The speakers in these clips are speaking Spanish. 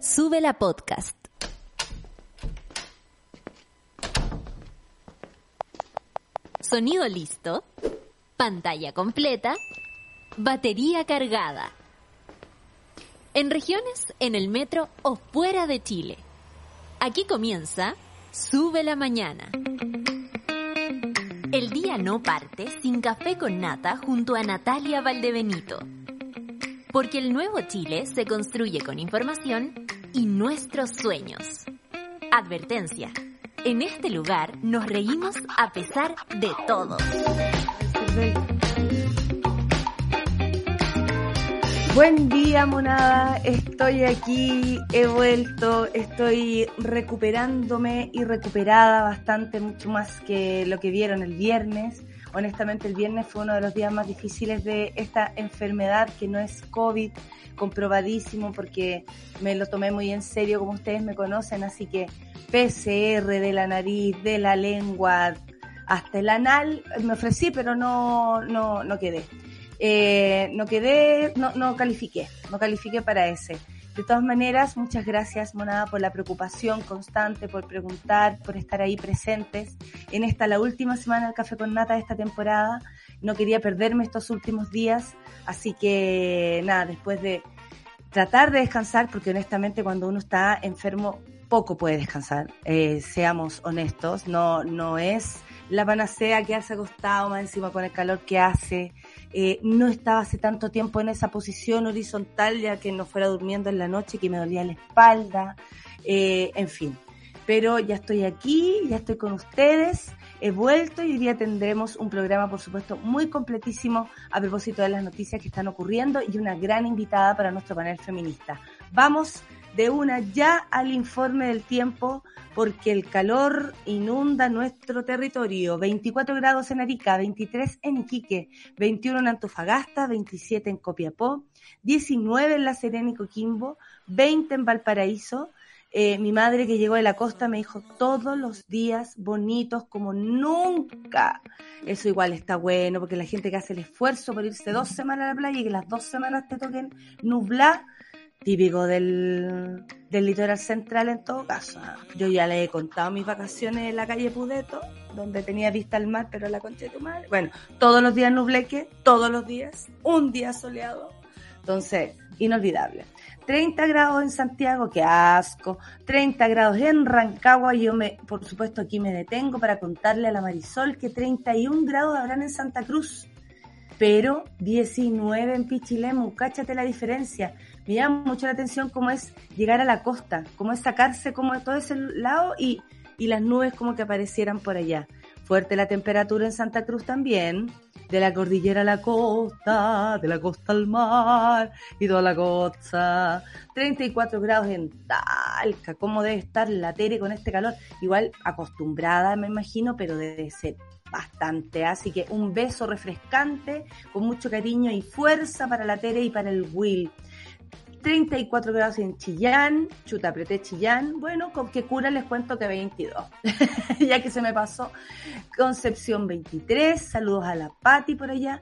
Sube la podcast. Sonido listo. Pantalla completa. Batería cargada. En regiones, en el metro o fuera de Chile. Aquí comienza Sube la mañana. El día no parte sin café con nata junto a Natalia Valdebenito. Porque el nuevo Chile se construye con información y nuestros sueños. Advertencia. En este lugar nos reímos a pesar de todo. Buen día, monada. Estoy aquí, he vuelto, estoy recuperándome y recuperada bastante, mucho más que lo que vieron el viernes. Honestamente, el viernes fue uno de los días más difíciles de esta enfermedad que no es COVID, comprobadísimo porque me lo tomé muy en serio, como ustedes me conocen, así que PCR de la nariz, de la lengua, hasta el anal, me ofrecí, pero no, no, no quedé. Eh, no quedé, no, no califiqué, no califiqué para ese. De todas maneras, muchas gracias, Monada, por la preocupación constante, por preguntar, por estar ahí presentes. En esta, la última semana del Café con Nata de esta temporada, no quería perderme estos últimos días, así que nada, después de tratar de descansar, porque honestamente cuando uno está enfermo, poco puede descansar, eh, seamos honestos, no, no es la panacea que hace acostado más encima con el calor que hace, eh, no estaba hace tanto tiempo en esa posición horizontal ya que no fuera durmiendo en la noche, que me dolía la espalda, eh, en fin. Pero ya estoy aquí, ya estoy con ustedes, he vuelto y hoy día tendremos un programa, por supuesto, muy completísimo a propósito de las noticias que están ocurriendo y una gran invitada para nuestro panel feminista. Vamos de una ya al informe del tiempo porque el calor inunda nuestro territorio. 24 grados en Arica, 23 en Iquique, 21 en Antofagasta, 27 en Copiapó, 19 en La Serena y Coquimbo, 20 en Valparaíso. Eh, mi madre que llegó de la costa me dijo todos los días bonitos como nunca. Eso igual está bueno porque la gente que hace el esfuerzo por irse dos semanas a la playa y que las dos semanas te toquen nublar, típico del, del litoral central en todo caso. Yo ya le he contado mis vacaciones en la calle Pudeto, donde tenía vista al mar, pero la concha de tu madre. Bueno, todos los días nubleque, todos los días, un día soleado. Entonces, inolvidable. 30 grados en Santiago, qué asco. 30 grados en Rancagua, yo me, por supuesto aquí me detengo para contarle a la Marisol que 31 grados habrán en Santa Cruz, pero 19 en Pichilemu, cáchate la diferencia me llama mucho la atención cómo es llegar a la costa, cómo es sacarse como todo ese lado y, y las nubes como que aparecieran por allá. Fuerte la temperatura en Santa Cruz también, de la cordillera a la costa, de la costa al mar y toda la costa. 34 grados en Talca, ¿cómo debe estar la Tere con este calor? Igual acostumbrada me imagino, pero debe ser bastante. Así que un beso refrescante, con mucho cariño y fuerza para la Tere y para el Will. 34 grados en Chillán, chuta, apreté Chillán, bueno, con qué cura les cuento que 22, ya que se me pasó. Concepción 23, saludos a la Pati por allá.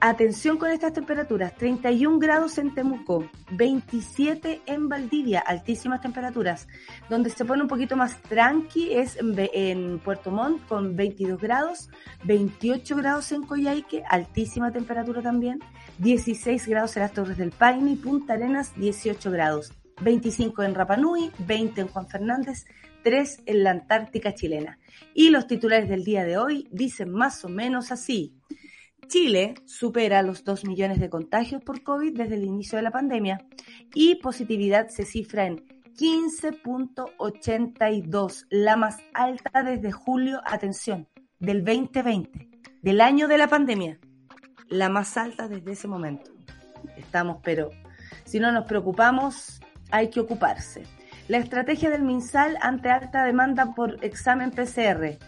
Atención con estas temperaturas, 31 grados en Temuco, 27 en Valdivia, altísimas temperaturas. Donde se pone un poquito más tranqui es en, Puerto Montt con 22 grados, 28 grados en Coyhaique, altísima temperatura también, 16 grados en las Torres del Paine y Punta Arenas, 18 grados, 25 en Rapanui, 20 en Juan Fernández, 3 en la Antártica chilena. Y los titulares del día de hoy dicen más o menos así. Chile supera los 2 millones de contagios por COVID desde el inicio de la pandemia y positividad se cifra en 15.82, la más alta desde julio, atención, del 2020, del año de la pandemia, la más alta desde ese momento. Estamos, pero si no nos preocupamos, hay que ocuparse. La estrategia del MinSal ante alta demanda por examen PCR.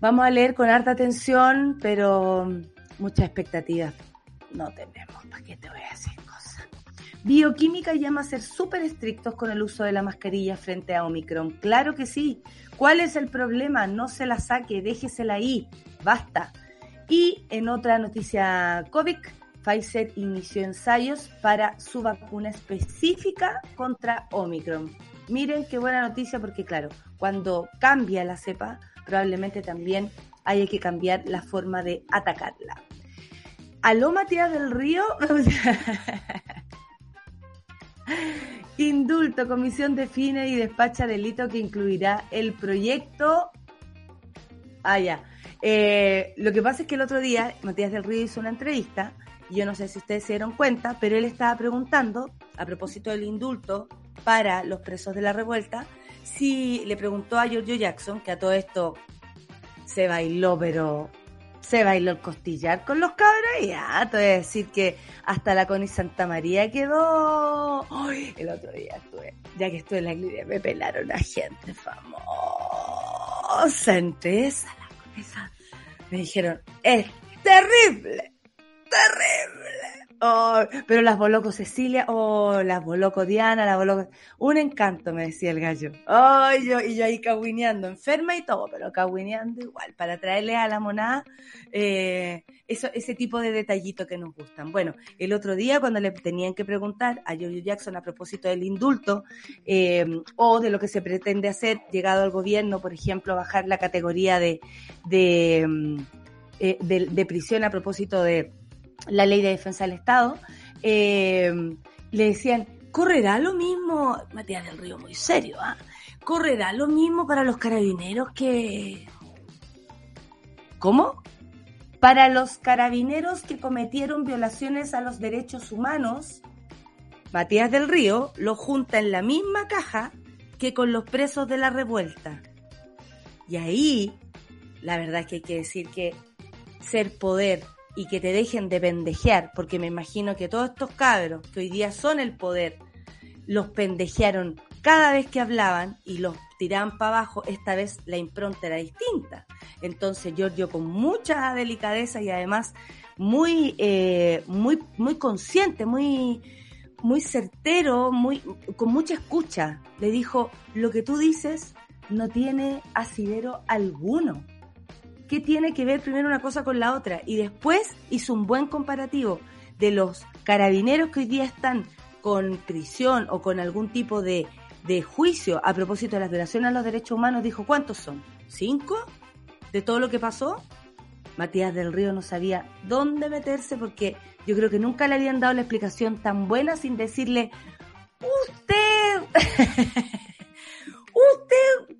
Vamos a leer con harta atención, pero muchas expectativas no tenemos. ¿Para qué te voy a decir cosas? Bioquímica llama a ser súper estrictos con el uso de la mascarilla frente a Omicron. Claro que sí. ¿Cuál es el problema? No se la saque, déjesela ahí. Basta. Y en otra noticia COVID, Pfizer inició ensayos para su vacuna específica contra Omicron. Miren qué buena noticia porque claro, cuando cambia la cepa, probablemente también haya que cambiar la forma de atacarla. Aló Matías del Río. Indulto, comisión define y despacha delito que incluirá el proyecto. Ah, ya. Eh, lo que pasa es que el otro día Matías del Río hizo una entrevista, y yo no sé si ustedes se dieron cuenta, pero él estaba preguntando, a propósito del indulto para los presos de la revuelta, si le preguntó a Giorgio Jackson, que a todo esto se bailó, pero se bailó el costillar con los cabros y ya, te voy a decir que hasta la Connie Santa María quedó. el otro día estuve, ya que estuve en la iglesia, me pelaron a gente famosa entre esa, la esa. Me dijeron, es terrible, terrible. Oh, pero las voló Cecilia, oh, las voló Diana, las voló... Un encanto, me decía el gallo. Oh, yo, y yo ahí caguineando, enferma y todo, pero caguineando igual, para traerle a la monada eh, eso, ese tipo de detallito que nos gustan. Bueno, el otro día cuando le tenían que preguntar a Jojo Jackson a propósito del indulto eh, o de lo que se pretende hacer, llegado al gobierno, por ejemplo, bajar la categoría de, de, mm, eh, de prisión a propósito de la ley de defensa del Estado, eh, le decían, correrá lo mismo, Matías del Río muy serio, ¿ah? correrá lo mismo para los carabineros que... ¿Cómo? Para los carabineros que cometieron violaciones a los derechos humanos, Matías del Río lo junta en la misma caja que con los presos de la revuelta. Y ahí, la verdad es que hay que decir que ser poder y que te dejen de pendejear, porque me imagino que todos estos cabros que hoy día son el poder, los pendejearon cada vez que hablaban y los tiraban para abajo, esta vez la impronta era distinta. Entonces Giorgio con mucha delicadeza y además muy, eh, muy, muy consciente, muy, muy certero, muy, con mucha escucha, le dijo, lo que tú dices no tiene asidero alguno qué tiene que ver primero una cosa con la otra. Y después hizo un buen comparativo de los carabineros que hoy día están con prisión o con algún tipo de, de juicio a propósito de las violaciones a los derechos humanos. Dijo, ¿cuántos son? ¿Cinco? ¿De todo lo que pasó? Matías del Río no sabía dónde meterse porque yo creo que nunca le habían dado la explicación tan buena sin decirle, usted, usted,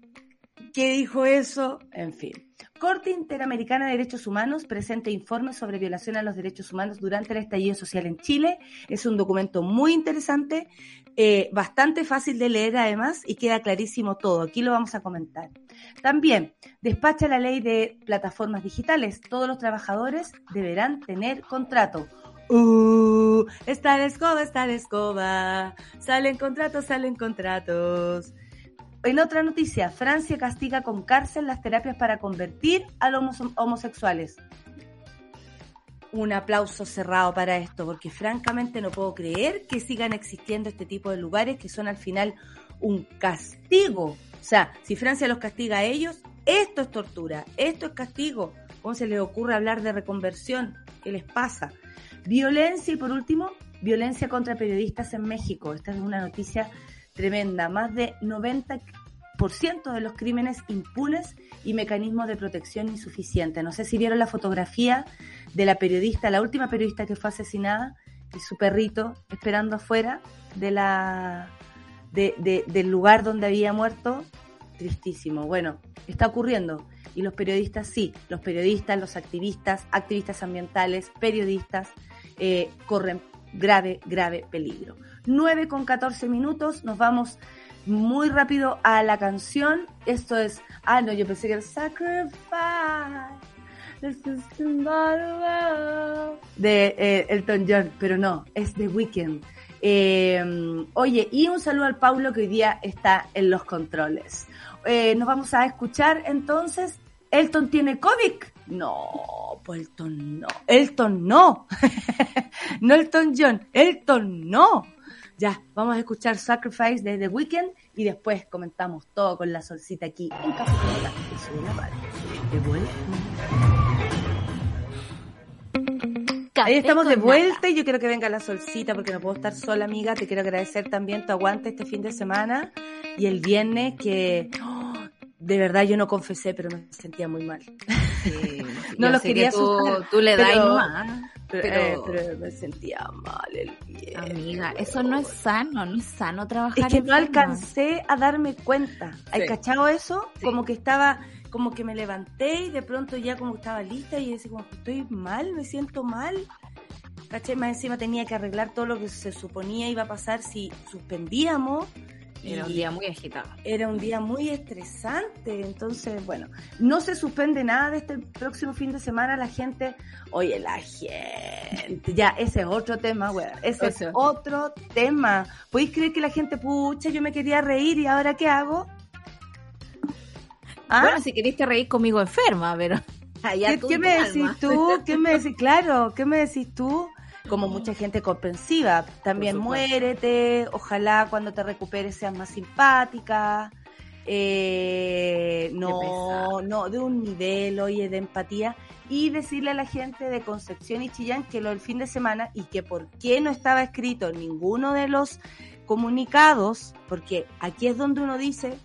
¿qué dijo eso? En fin. Corte Interamericana de Derechos Humanos presenta informes sobre violación a los derechos humanos durante el estallido social en Chile. Es un documento muy interesante, eh, bastante fácil de leer además y queda clarísimo todo. Aquí lo vamos a comentar. También despacha la ley de plataformas digitales. Todos los trabajadores deberán tener contrato. Uh, está la escoba, está la escoba. Salen contratos, salen contratos. En otra noticia, Francia castiga con cárcel las terapias para convertir a los homosexuales. Un aplauso cerrado para esto, porque francamente no puedo creer que sigan existiendo este tipo de lugares que son al final un castigo. O sea, si Francia los castiga a ellos, esto es tortura, esto es castigo. ¿Cómo se les ocurre hablar de reconversión? ¿Qué les pasa? Violencia y por último, violencia contra periodistas en México. Esta es una noticia tremenda. Más de 90% de los crímenes impunes y mecanismos de protección insuficientes. No sé si vieron la fotografía de la periodista, la última periodista que fue asesinada y su perrito esperando afuera de la, del lugar donde había muerto. Tristísimo. Bueno, está ocurriendo. Y los periodistas sí, los periodistas, los activistas, activistas ambientales, periodistas, eh, corren grave, grave peligro. 9 con 14 minutos, nos vamos muy rápido a la canción. Esto es, ah, no, yo pensé que era Sacrifice. De eh, Elton John, pero no, es The Weeknd. Eh, oye, y un saludo al Paulo que hoy día está en los controles. Eh, nos vamos a escuchar entonces. Elton tiene cómic. No, pues Elton no. Elton no. no Elton John. Elton no. Ya, vamos a escuchar Sacrifice de The Weeknd y después comentamos todo con la solcita aquí en Café con De vuelta. Ahí estamos de vuelta y yo quiero que venga la solcita porque no puedo estar sola, amiga. Te quiero agradecer también tu aguante este fin de semana y el viernes que oh, de verdad yo no confesé, pero me sentía muy mal. no lo quería tú, tú, le das pero, pero, me sentía mal el viernes. Amiga, eso no es sano, no es sano trabajar. Es que no alcancé a darme cuenta. ¿Hay cachado eso? Como que estaba como que me levanté y de pronto ya como estaba lista y decía como estoy mal, me siento mal. ¿Caché? Más encima tenía que arreglar todo lo que se suponía iba a pasar si suspendíamos. Era un día muy agitado. Era un día muy estresante. Entonces, bueno, no se suspende nada de este próximo fin de semana. La gente, oye, la gente, ya, ese es otro tema, güey. Ese es otro tema. ¿Podéis creer que la gente, pucha, yo me quería reír y ahora qué hago? ¿Ah? Bueno, si queriste reír conmigo enferma, pero... ¿Qué, me decís tú? ¿Qué me decís? Claro, ¿qué me decís tú? Como mucha gente comprensiva. También muérete, ojalá cuando te recuperes seas más simpática. Eh, no, no, de un nivel, oye, de empatía. Y decirle a la gente de Concepción y Chillán que lo del fin de semana y que por qué no estaba escrito en ninguno de los comunicados, porque aquí es donde uno dice,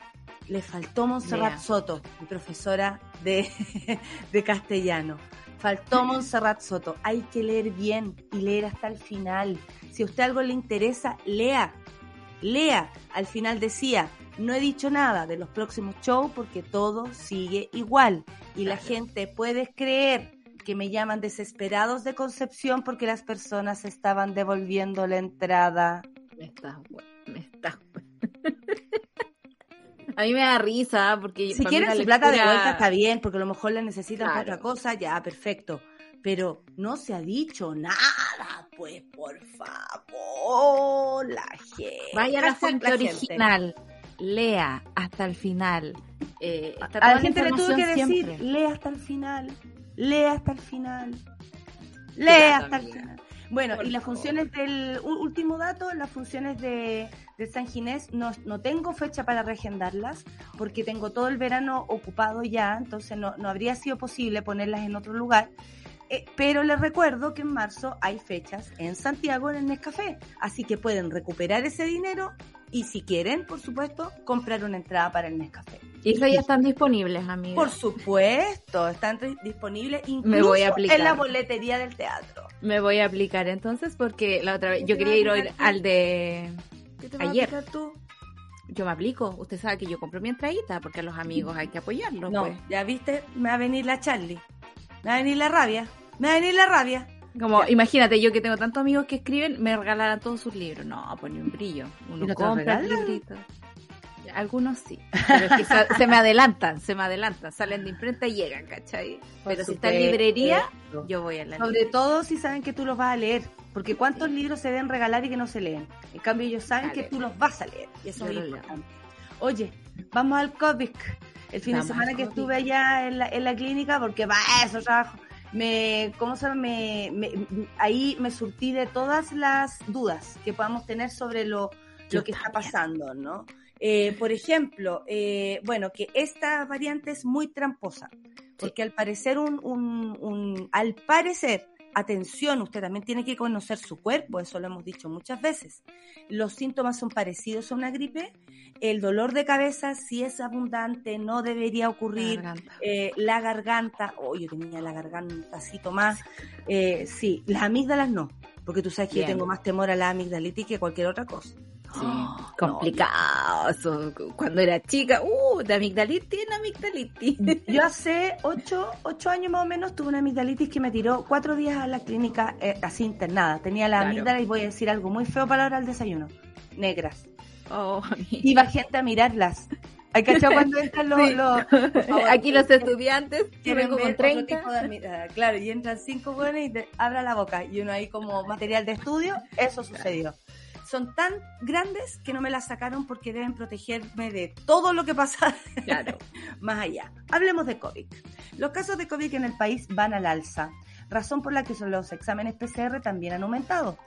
le faltó Montserrat Soto, mi profesora de, de castellano. Faltó Montserrat Soto. Hay que leer bien y leer hasta el final. Si a usted algo le interesa, lea. Lea. Al final decía, no he dicho nada de los próximos shows porque todo sigue igual. Y la gente puede creer que me llaman desesperados de Concepción porque las personas estaban devolviendo la entrada. Me estás, me estás. A mí me da risa porque... Si quieren su plata de vuelta está bien, porque a lo mejor la necesitan para otra cosa, ya, perfecto. Pero no se ha dicho nada, pues por favor, la gente. Vaya a la fuente original, lea hasta el final. Eh, a la gente le tuve que decir, lea hasta el final, lea hasta el final, lea hasta el final. Bueno, y las funciones del último dato, las funciones de, San Ginés, no, no, tengo fecha para regendarlas porque tengo todo el verano ocupado ya, entonces no, no habría sido posible ponerlas en otro lugar. Eh, pero les recuerdo que en marzo hay fechas en Santiago en el Nescafé, así que pueden recuperar ese dinero y si quieren, por supuesto, comprar una entrada para el Nescafé. Y eso ya están disponibles, amigos. Por supuesto, están disponibles incluso en la boletería del teatro. Me voy a aplicar entonces porque la otra vez yo quería ir hoy al de ¿Qué te ayer. A tú? Yo me aplico. Usted sabe que yo compro mi entradita porque a los amigos hay que apoyarlos. No, pues. ya viste, me va a venir la Charlie. Me va a venir la rabia. Me va a venir la rabia. Como, imagínate, yo que tengo tantos amigos que escriben, me regalarán todos sus libros. No, pues ni un brillo. Uno compra libritos. Algunos sí, pero se me adelantan, se me adelantan, salen de imprenta y llegan, ¿cachai? pero si está en librería, yo voy a la Sobre todo si saben que tú los vas a leer, porque ¿cuántos libros se deben regalar y que no se leen? En cambio ellos saben que tú los vas a leer, y eso es importante. Oye, vamos al COVID. El fin de semana que estuve allá en la, en la clínica, porque va eso trabajo me, ¿cómo se llama? Me, ahí me surtí de todas las dudas que podamos tener sobre lo, lo que está pasando, ¿no? Eh, por ejemplo, eh, bueno, que esta variante es muy tramposa, porque al parecer un, un, un, al parecer atención, usted también tiene que conocer su cuerpo, eso lo hemos dicho muchas veces. Los síntomas son parecidos a una gripe. El dolor de cabeza, si es abundante, no debería ocurrir. La garganta, oh, yo tenía la garganta así más. Eh, sí, las amígdalas no, porque tú sabes que yo tengo más temor a la amigdalitis que cualquier otra cosa. Sí, complicado. Cuando era chica, uh, de amigdalitis en amigdalitis. Yo hace ocho, ocho años más o menos tuve una amigdalitis que me tiró cuatro días a la clínica eh, así internada. Tenía la amígdala y voy a decir algo muy feo para ahora al desayuno. Negras. Oh, Iba gente a mirarlas. Hay que cuando entran los, aquí los estudiantes que vengo con 30 claro y entran cinco buenos y te abra la boca y uno ahí como material de estudio eso sucedió son tan grandes que no me las sacaron porque deben protegerme de todo lo que pasa claro. más allá. Hablemos de COVID. Los casos de COVID en el país van al alza, razón por la que los exámenes PCR también han aumentado.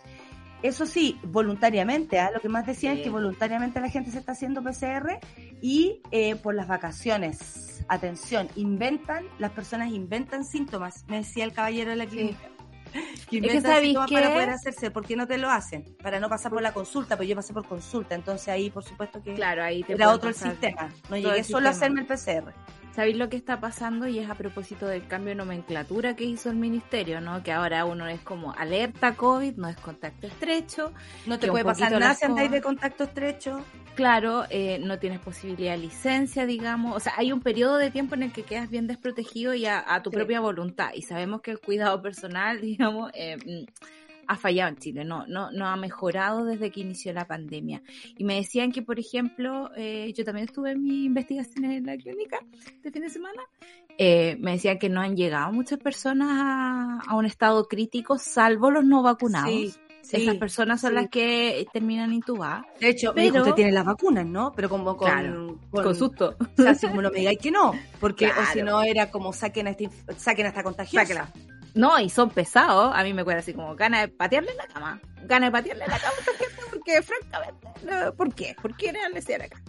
Eso sí, voluntariamente, ¿ah? lo que más decían es que voluntariamente la gente se está haciendo PCR y eh, por las vacaciones. Atención, inventan, las personas inventan síntomas, me decía el caballero de la clínica. que es que para poder hacerse, ¿por qué no te lo hacen? Para no pasar por la consulta, pero yo pasé por consulta, entonces ahí por supuesto que claro, ahí te era otro el sistema. No llegué solo a hacerme el PCR. ¿Sabéis lo que está pasando? Y es a propósito del cambio de nomenclatura que hizo el ministerio, ¿no? Que ahora uno es como alerta COVID, no es contacto estrecho. No te puede pasar nada si andáis de contacto estrecho. Claro, eh, no tienes posibilidad de licencia, digamos. O sea, hay un periodo de tiempo en el que quedas bien desprotegido y a, tu propia voluntad. Y sabemos que el cuidado personal, digamos, eh, mm, ha fallado en Chile, no, no, no ha mejorado desde que inició la pandemia. Y me decían que, por ejemplo, eh, yo también estuve en mi investigación en la clínica de fin de semana, eh, me decían que no han llegado muchas personas a, un estado crítico, salvo los no vacunados. Esas personas son las que terminan intubadas. De hecho, pero... usted tiene las vacunas, ¿no? Pero como con, con, susto. O sea, si como no me digáis que no, porque o si no era como saquen a, este, saquen a esta contagiosa. No, y son pesados. A mí me cuesta así como ganas de patearle en la cama. Ganas de patearle en la cama a esta gente porque, francamente, ¿por qué? ¿Por qué ser acá?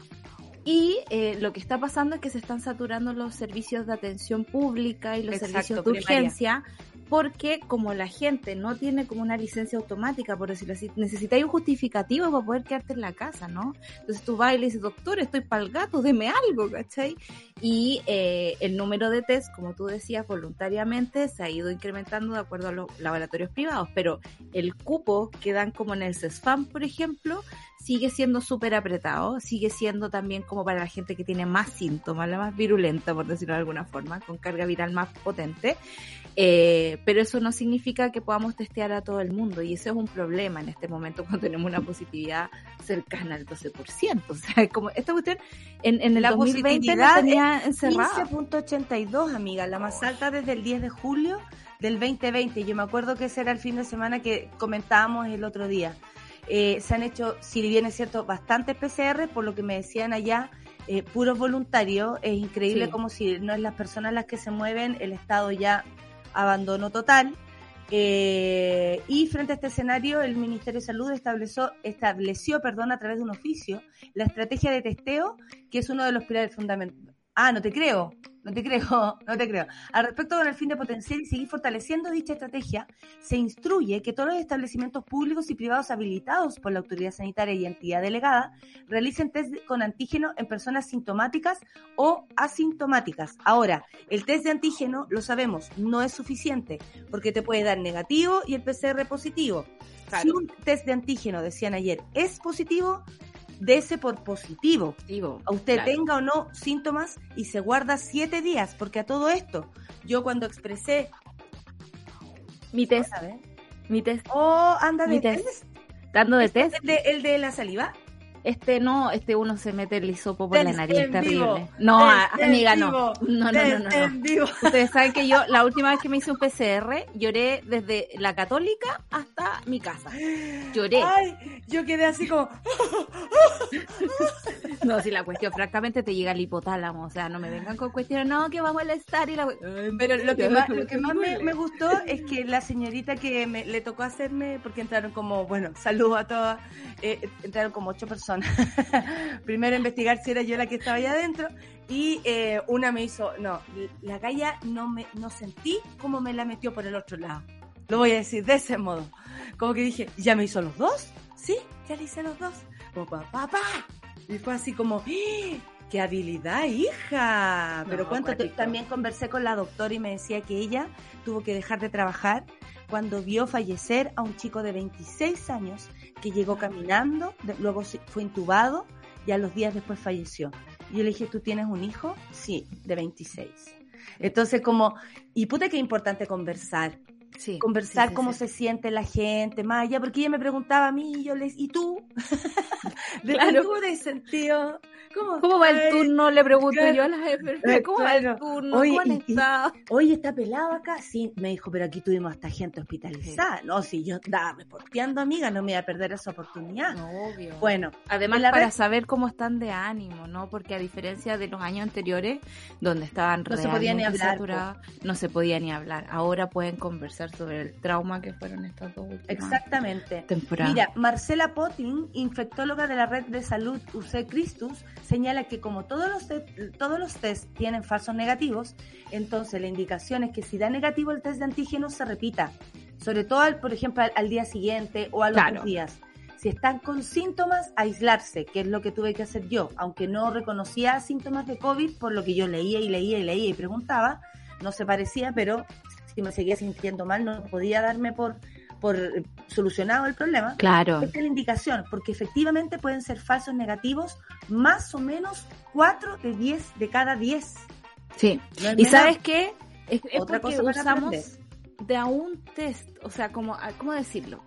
Y eh, lo que está pasando es que se están saturando los servicios de atención pública y los servicios de urgencia porque como la gente no tiene como una licencia automática, por decirlo así, necesitáis un justificativo para poder quedarte en la casa, ¿no? Entonces tú vas y le dices, doctor, estoy para el gato, deme algo, ¿cachai? Y eh, el número de test, como tú decías, voluntariamente se ha ido incrementando de acuerdo a los laboratorios privados, pero el cupo que dan como en el CESFAM, por ejemplo, sigue siendo súper apretado, sigue siendo también como para la gente que tiene más síntomas, la más virulenta, por decirlo de alguna forma, con carga viral más potente. Eh, pero eso no significa que podamos testear a todo el mundo y eso es un problema en este momento cuando tenemos una positividad cercana al 12%. O sea, como esta cuestión en, en el la 2020 tenía encerrada. 15.82, amiga, la más alta desde el 10 de julio del 2020. Yo me acuerdo que ese era el fin de semana que comentábamos el otro día. Eh, se han hecho, si bien es cierto, bastantes PCR, por lo que me decían allá, eh, puros voluntarios. Es increíble como si no es las personas las que se mueven, el Estado ya abandonó total. Eh, y frente a este escenario, el Ministerio de Salud estableció, estableció perdón, a través de un oficio la estrategia de testeo, que es uno de los pilares fundamentales. Ah, no te creo. No te creo, no te creo. Al respecto, con el fin de potenciar y seguir fortaleciendo dicha estrategia, se instruye que todos los establecimientos públicos y privados habilitados por la autoridad sanitaria y entidad delegada realicen test con antígeno en personas sintomáticas o asintomáticas. Ahora, el test de antígeno, lo sabemos, no es suficiente porque te puede dar negativo y el PCR positivo. Si un test de antígeno, decían ayer, es positivo, dese por positivo. a usted tenga o no síntomas y se guarda siete días, porque a todo esto, yo cuando expresé mi test, mi test, oh, anda de test, dando de test, el de la saliva. Este no, este uno se mete el hisopo por la nariz, terrible. No, amiga, no. No, no, no, no. Ustedes saben que yo, la última vez que me hice un PCR, lloré desde la católica hasta mi casa. Lloré. Ay, yo quedé así como. no, si la cuestión, francamente, te llega el hipotálamo. O sea, no me vengan con cuestiones, no, que vamos a estar y la. Pero lo que más, lo que más me, gustó es que la señorita que me, le tocó hacerme, porque entraron como, bueno, saludo a todas, eh, entraron como ocho personas Primero investigar si era yo la que estaba allá adentro y eh, una me hizo, no, la galla no me no sentí como me la metió por el otro lado. Lo voy a decir de ese modo. Como que dije, ¿ya me hizo los dos? Sí, ya le hice los dos. Papá, papá. Y fue así como, ¡Eh! ¡qué habilidad, hija! Pero cuánto, también conversé con la doctora y me decía que ella tuvo que dejar de trabajar cuando vio fallecer a un chico de 26 años que llegó caminando, luego fue intubado y a los días después falleció. Y yo le dije, ¿tú tienes un hijo? Sí, de 26. Entonces, como, y puta que importante conversar. Sí, conversar cómo se siente la gente, Maya, porque ella me preguntaba a mí y yo les, ¿y tú? ¿De claro. de sentido? ¿Cómo, va el turno? Le pregunto yo a la jefe. ¿Cómo va el turno? Oye, está? Oye, ¿está pelado acá? Sí, me dijo, pero aquí tuvimos hasta gente hospitalizada. No, si yo estaba reporteando, amiga, no me iba a perder esa oportunidad. obvio. Bueno, además para saber cómo están de ánimo, ¿no? Porque a diferencia de los años anteriores, donde estaban no se podía ni hablar, no se podía ni hablar. Ahora pueden conversar sobre el trauma que fueron estas dos últimas Exactamente. temporadas. Mira, Marcela Potting, infectóloga de la red de salud UC Christus, señala que como todos los, todos los test tienen falsos negativos, entonces la indicación es que si da negativo el test de antígeno se repita. sobre todo, al, por ejemplo, al, día siguiente o a los Claro. días. Si están con síntomas, aislarse, que es lo que tuve que hacer yo, aunque no reconocía síntomas de COVID por lo que yo leía y leía y leía y preguntaba, no se parecía, pero si me seguía sintiendo mal no podía darme por, por eh, solucionado el problema. Claro. Esta es la indicación, porque efectivamente pueden ser falsos negativos más o menos 4 de 10 de cada 10. Sí. No ¿Y sabes qué? Es, es Otra porque cosa usamos de a un test, o sea, como, ah, ¿cómo decirlo?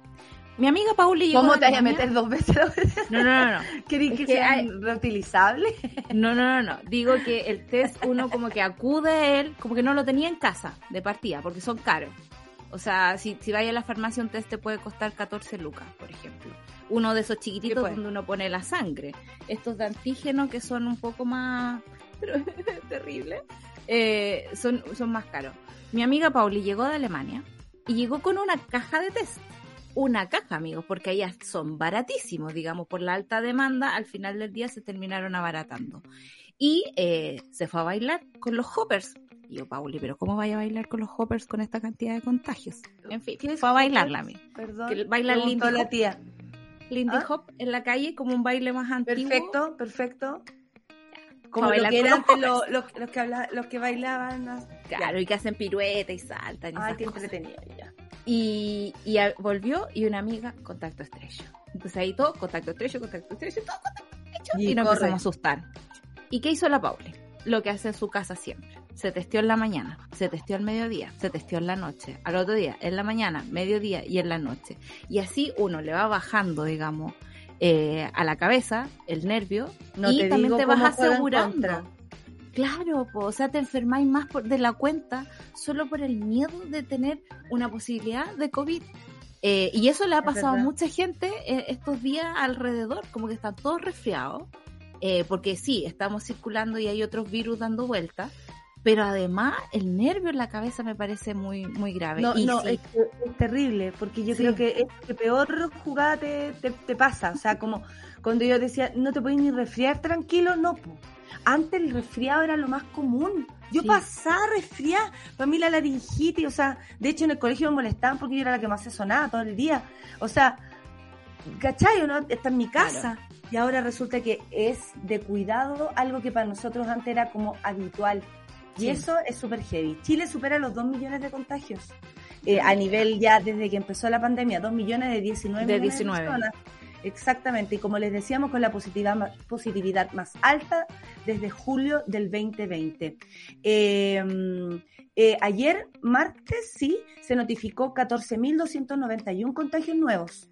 Mi amiga Pauli ¿Cómo te vas a meter dos veces la vez? No, no, no, no. ¿Querés que, que sean hay- reutilizables? No, no, no, no. Digo que el test uno como que acude a él, como que no lo tenía en casa de partida, porque son caros. O sea, si, si vaya a la farmacia un test te puede costar 14 lucas, por ejemplo. Uno de esos chiquititos pues. donde uno pone la sangre. Estos de antígeno que son un poco más... Pero terrible. eh, son, son más caros. Mi amiga Pauli llegó de Alemania y llegó con una caja de test. Una caja, amigos, porque allá son baratísimos, digamos, por la alta demanda, al final del día se terminaron abaratando. Y eh, se fue a bailar con los hoppers. Y yo, Pauli, pero ¿cómo vaya a bailar con los hoppers con esta cantidad de contagios? En fin, ¿Qué es fue a bailarla a mí. Perdón. Que baila Lindy la Hop. tía. Lindy ¿Ah? Hop en la calle como un baile más antiguo. Perfecto, perfecto. Como lo bailar que eran los que habla- los que bailaban. Claro, y que hacen pirueta y saltan. Y, Ay, esas qué cosas. entretenido. Ya. y, y a- volvió y una amiga, contacto estrecho. Entonces ahí todo, contacto estrecho, contacto estrecho, todo contacto estrecho. Y Y, nos corre. empezamos a asustar. ¿Y qué hizo la Pauli? Lo que hace en su casa siempre. Se testió en la mañana, se testió al mediodía, se testió en la noche, al otro día, en la mañana, mediodía y en la noche. Y así uno le va bajando, digamos, eh, a la cabeza el nervio No y te también te vas asegurando. Claro, po, o sea, te enfermáis más por, de la cuenta solo por el miedo de tener una posibilidad de COVID. Eh, y eso le ha pasado a mucha gente eh, estos días alrededor, como que están todos resfriados, eh, porque sí, estamos circulando y hay otros virus dando vueltas, pero además el nervio en la cabeza me parece muy, muy grave. No, y no, sí, es, es terrible, porque yo Sí. creo que es lo que peor jugada te, te, te pasa. O sea, como cuando yo decía, no te puedes ni resfriar tranquilo, no. po. Antes el resfriado era lo más común. Yo Sí. pasaba resfriada, para mí la laringitis, o sea, de hecho en el colegio me molestaban porque yo era la que más se sonaba todo el día. O sea, ¿cachai? ¿no? Está en mi casa. Y ahora resulta que es de cuidado algo que para nosotros antes era como habitual. Y Sí. eso es súper heavy. Chile supera los 2 millones de contagios. Eh, a nivel ya desde que empezó la pandemia, 2 millones de 19 De millones 19. de personas. Exactamente, y como les decíamos, con la positividad más, positividad más alta desde julio del 2020. Eh, eh, ayer, martes, sí, se notificó 14.291 contagios nuevos.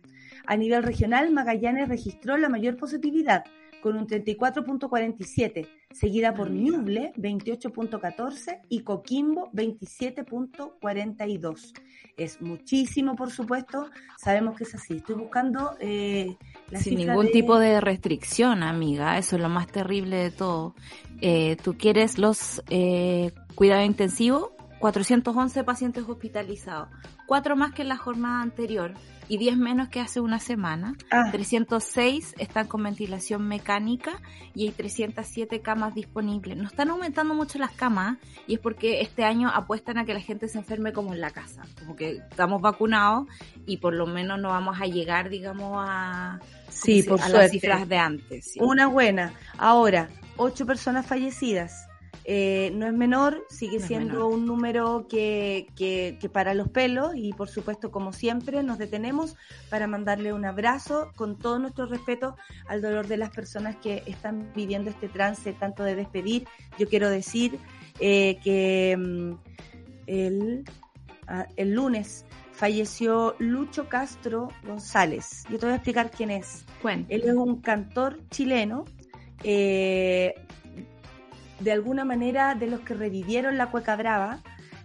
A nivel regional, Magallanes registró la mayor positividad, con un 34.47, seguida por. Ñuble, 28.14 y Coquimbo, 27.42. Es muchísimo, por supuesto, sabemos que es así. Estoy buscando eh, la sin ningún de- tipo de restricción, amiga. Eso es lo más terrible de todo. Eh, Tú quieres los eh, cuidados intensivos, 411 pacientes hospitalizados, cuatro más que en la jornada anterior y 10 menos que hace una semana. Ah, 306 están con ventilación mecánica y hay 307 camas disponibles. No están aumentando mucho las camas y es porque este año apuestan a que la gente se enferme como en la casa. Como que estamos vacunados y por lo menos no vamos a llegar, digamos, a, sí, ¿cómo por a las cifras de antes. sí. Una buena. Ahora, ocho personas fallecidas. Eh, no es menor, sigue No siendo menor. un número que, que, que para los pelos y por supuesto, como siempre, nos detenemos para mandarle un abrazo con todo nuestro respeto al dolor de las personas que están viviendo este trance tanto de despedir. Yo quiero decir eh, que mm, el, ah, el lunes falleció Lucho Castro González. Yo te voy a explicar quién es. Él es un cantor chileno, eh, de alguna manera de los que revivieron la cueca brava,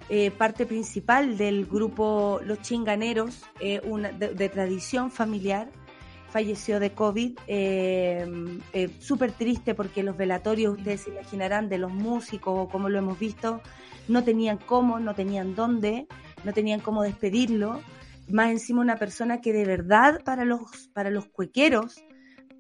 eh, parte principal del grupo Los Chinganeros, eh, de tradición familiar. Falleció de COVID, eh, eh, súper triste porque los velatorios, ustedes se imaginarán, de los músicos, como lo hemos visto, no tenían cómo, no tenían dónde, no tenían cómo despedirlo. Más encima una persona que de verdad para los, para los cuequeros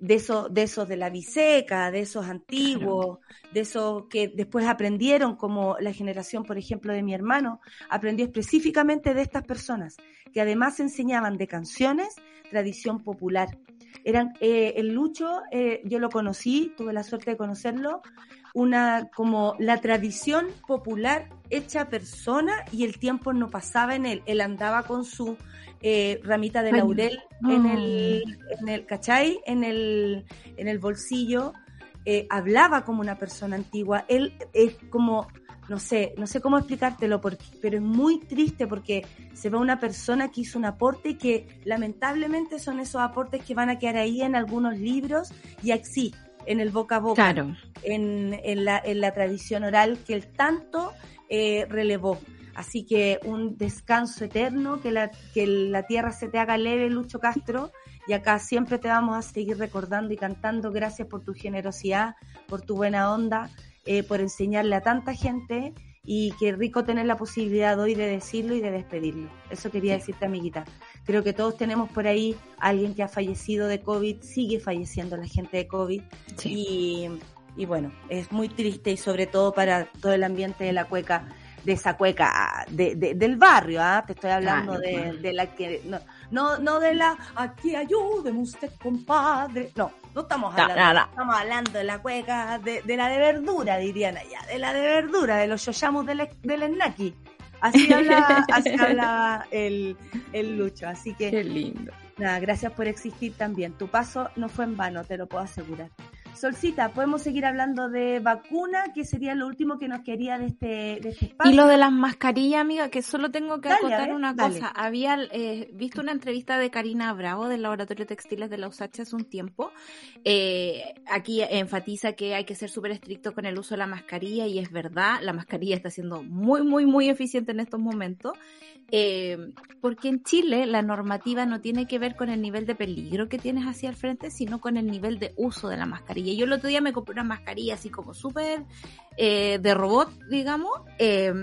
de esos de esos de la biseca, de esos antiguos, de esos que después aprendieron, como la generación, por ejemplo, de mi hermano, aprendió específicamente de estas personas, que además enseñaban de canciones, tradición popular. Eran, eh, el Lucho, eh, yo lo conocí, tuve la suerte de conocerlo, una como la tradición popular hecha persona y el tiempo no pasaba en él. Él andaba con su eh, ramita de laurel en el, en el, ¿cachai? En el, en el bolsillo. Eh, hablaba como una persona antigua. Él es como, no sé, no sé cómo explicártelo, pero es muy triste porque se ve una persona que hizo un aporte y que lamentablemente son esos aportes que van a quedar ahí en algunos libros y así, en el boca a boca, en, en, la, en la tradición oral que él tanto eh, relevó. Así que un descanso eterno, que la, que la tierra se te haga leve, Lucho Castro. Y acá siempre te vamos a seguir recordando y cantando. Gracias por tu generosidad, por tu buena onda, eh, por enseñarle a tanta gente. Y qué rico tener la posibilidad hoy de decirlo y de despedirlo. Eso quería decirte, amiguita. Creo que todos tenemos por ahí alguien que ha fallecido de COVID, sigue falleciendo la gente de COVID. Y, y bueno, es muy triste y sobre todo para todo el ambiente de la cueca de esa cueca de, del barrio, ¿ah? te estoy hablando de, de, la que no, no, no de la aquí ayúdeme usted compadre, no, no estamos hablando, estamos hablando de la cueca de, de, la de verdura, dirían allá, de la de verdura, de los yoyamos del, del Enaki. Así habla, así habla el, el Lucho, así que... Qué lindo. Nada, gracias por existir también. Tu paso no fue en vano, te lo puedo asegurar. Solcita, podemos seguir hablando de vacuna, que sería lo último que nos quería de este, de este espacio. Y lo de las mascarillas, amiga, que solo tengo que acotar una cosa. Había eh, visto una entrevista de Karina Bravo del Laboratorio Textiles de la USACH hace un tiempo. Eh, aquí enfatiza que hay que ser súper estricto con el uso de la mascarilla y es verdad, la mascarilla está siendo muy, muy, muy eficiente en estos momentos. Eh, porque en Chile la normativa no tiene que ver con el nivel de peligro que tienes hacia el frente, sino con el nivel de uso de la mascarilla. Yo el otro día me compré una mascarilla así como súper eh, de robot, digamos, eh,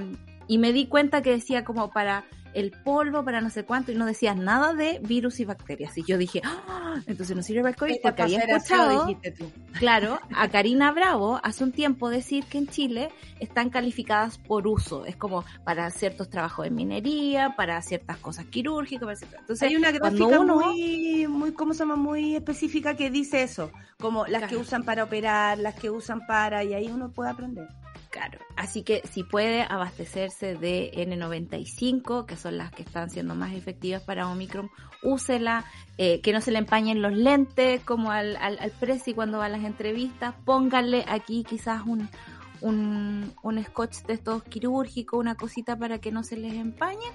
y me di cuenta que decía como para el polvo para no sé cuánto y no decías nada de virus y bacterias. Y yo dije, ¡Ah! entonces no sirve para el COVID porque había escuchado, claro, a Karina Bravo hace un tiempo decir que en Chile están calificadas por uso. Es como para ciertos trabajos de minería, para ciertas cosas quirúrgicas, etc. Entonces, hay una gráfica uno... muy, muy, ¿cómo se llama? Muy específica que dice eso, como las que usan para operar, las que usan para, y ahí uno puede aprender. Claro, así que si puede abastecerse de N95, que son las que están siendo más efectivas para Omicron, úsela, eh, que no se le empañen los lentes como al, al, al Prezi cuando va a las entrevistas, pónganle aquí quizás un, un, un scotch de estos quirúrgicos, una cosita para que no se les empañe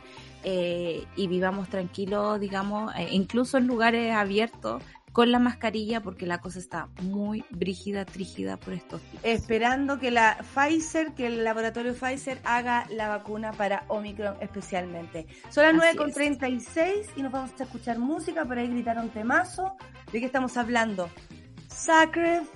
eh, y vivamos tranquilos, digamos, eh, incluso en lugares abiertos con la mascarilla porque la cosa está muy brígida, trígida por estos días. Esperando que la Pfizer, que el laboratorio Pfizer haga la vacuna para Omicron especialmente. Son las 9 con 36 y nos vamos a escuchar música, por ahí gritar un temazo. ¿De qué estamos hablando? Sacrifice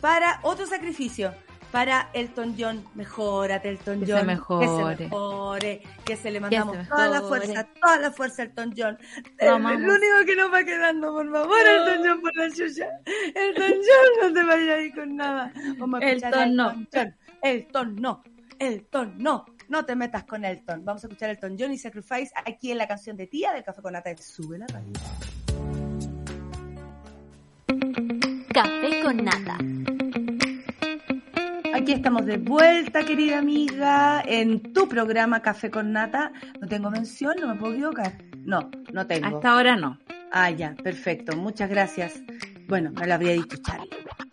para otro sacrificio para Elton John. Mejórate, Elton John. Que se mejore. Que se mejore. Que se le mandamos toda la fuerza, toda la fuerza a Elton John. Es lo único que nos va quedando, por favor, Elton John por la chucha. Elton John, no te vayas ahí con nada. Vamos a Elton, no. John. Elton no. Elton no. No te metas con Elton. Vamos a escuchar Elton John y Sacrifice aquí en la canción de tía del Café con Nata. Sube la radio. Café con Nata. Aquí estamos de vuelta, querida amiga, en tu programa Café con Nata. No tengo mención, no me puedo equivocar. No, no tengo. Hasta ahora no. Ah, ya, perfecto. Muchas gracias. Bueno, me lo habría dicho Charlie.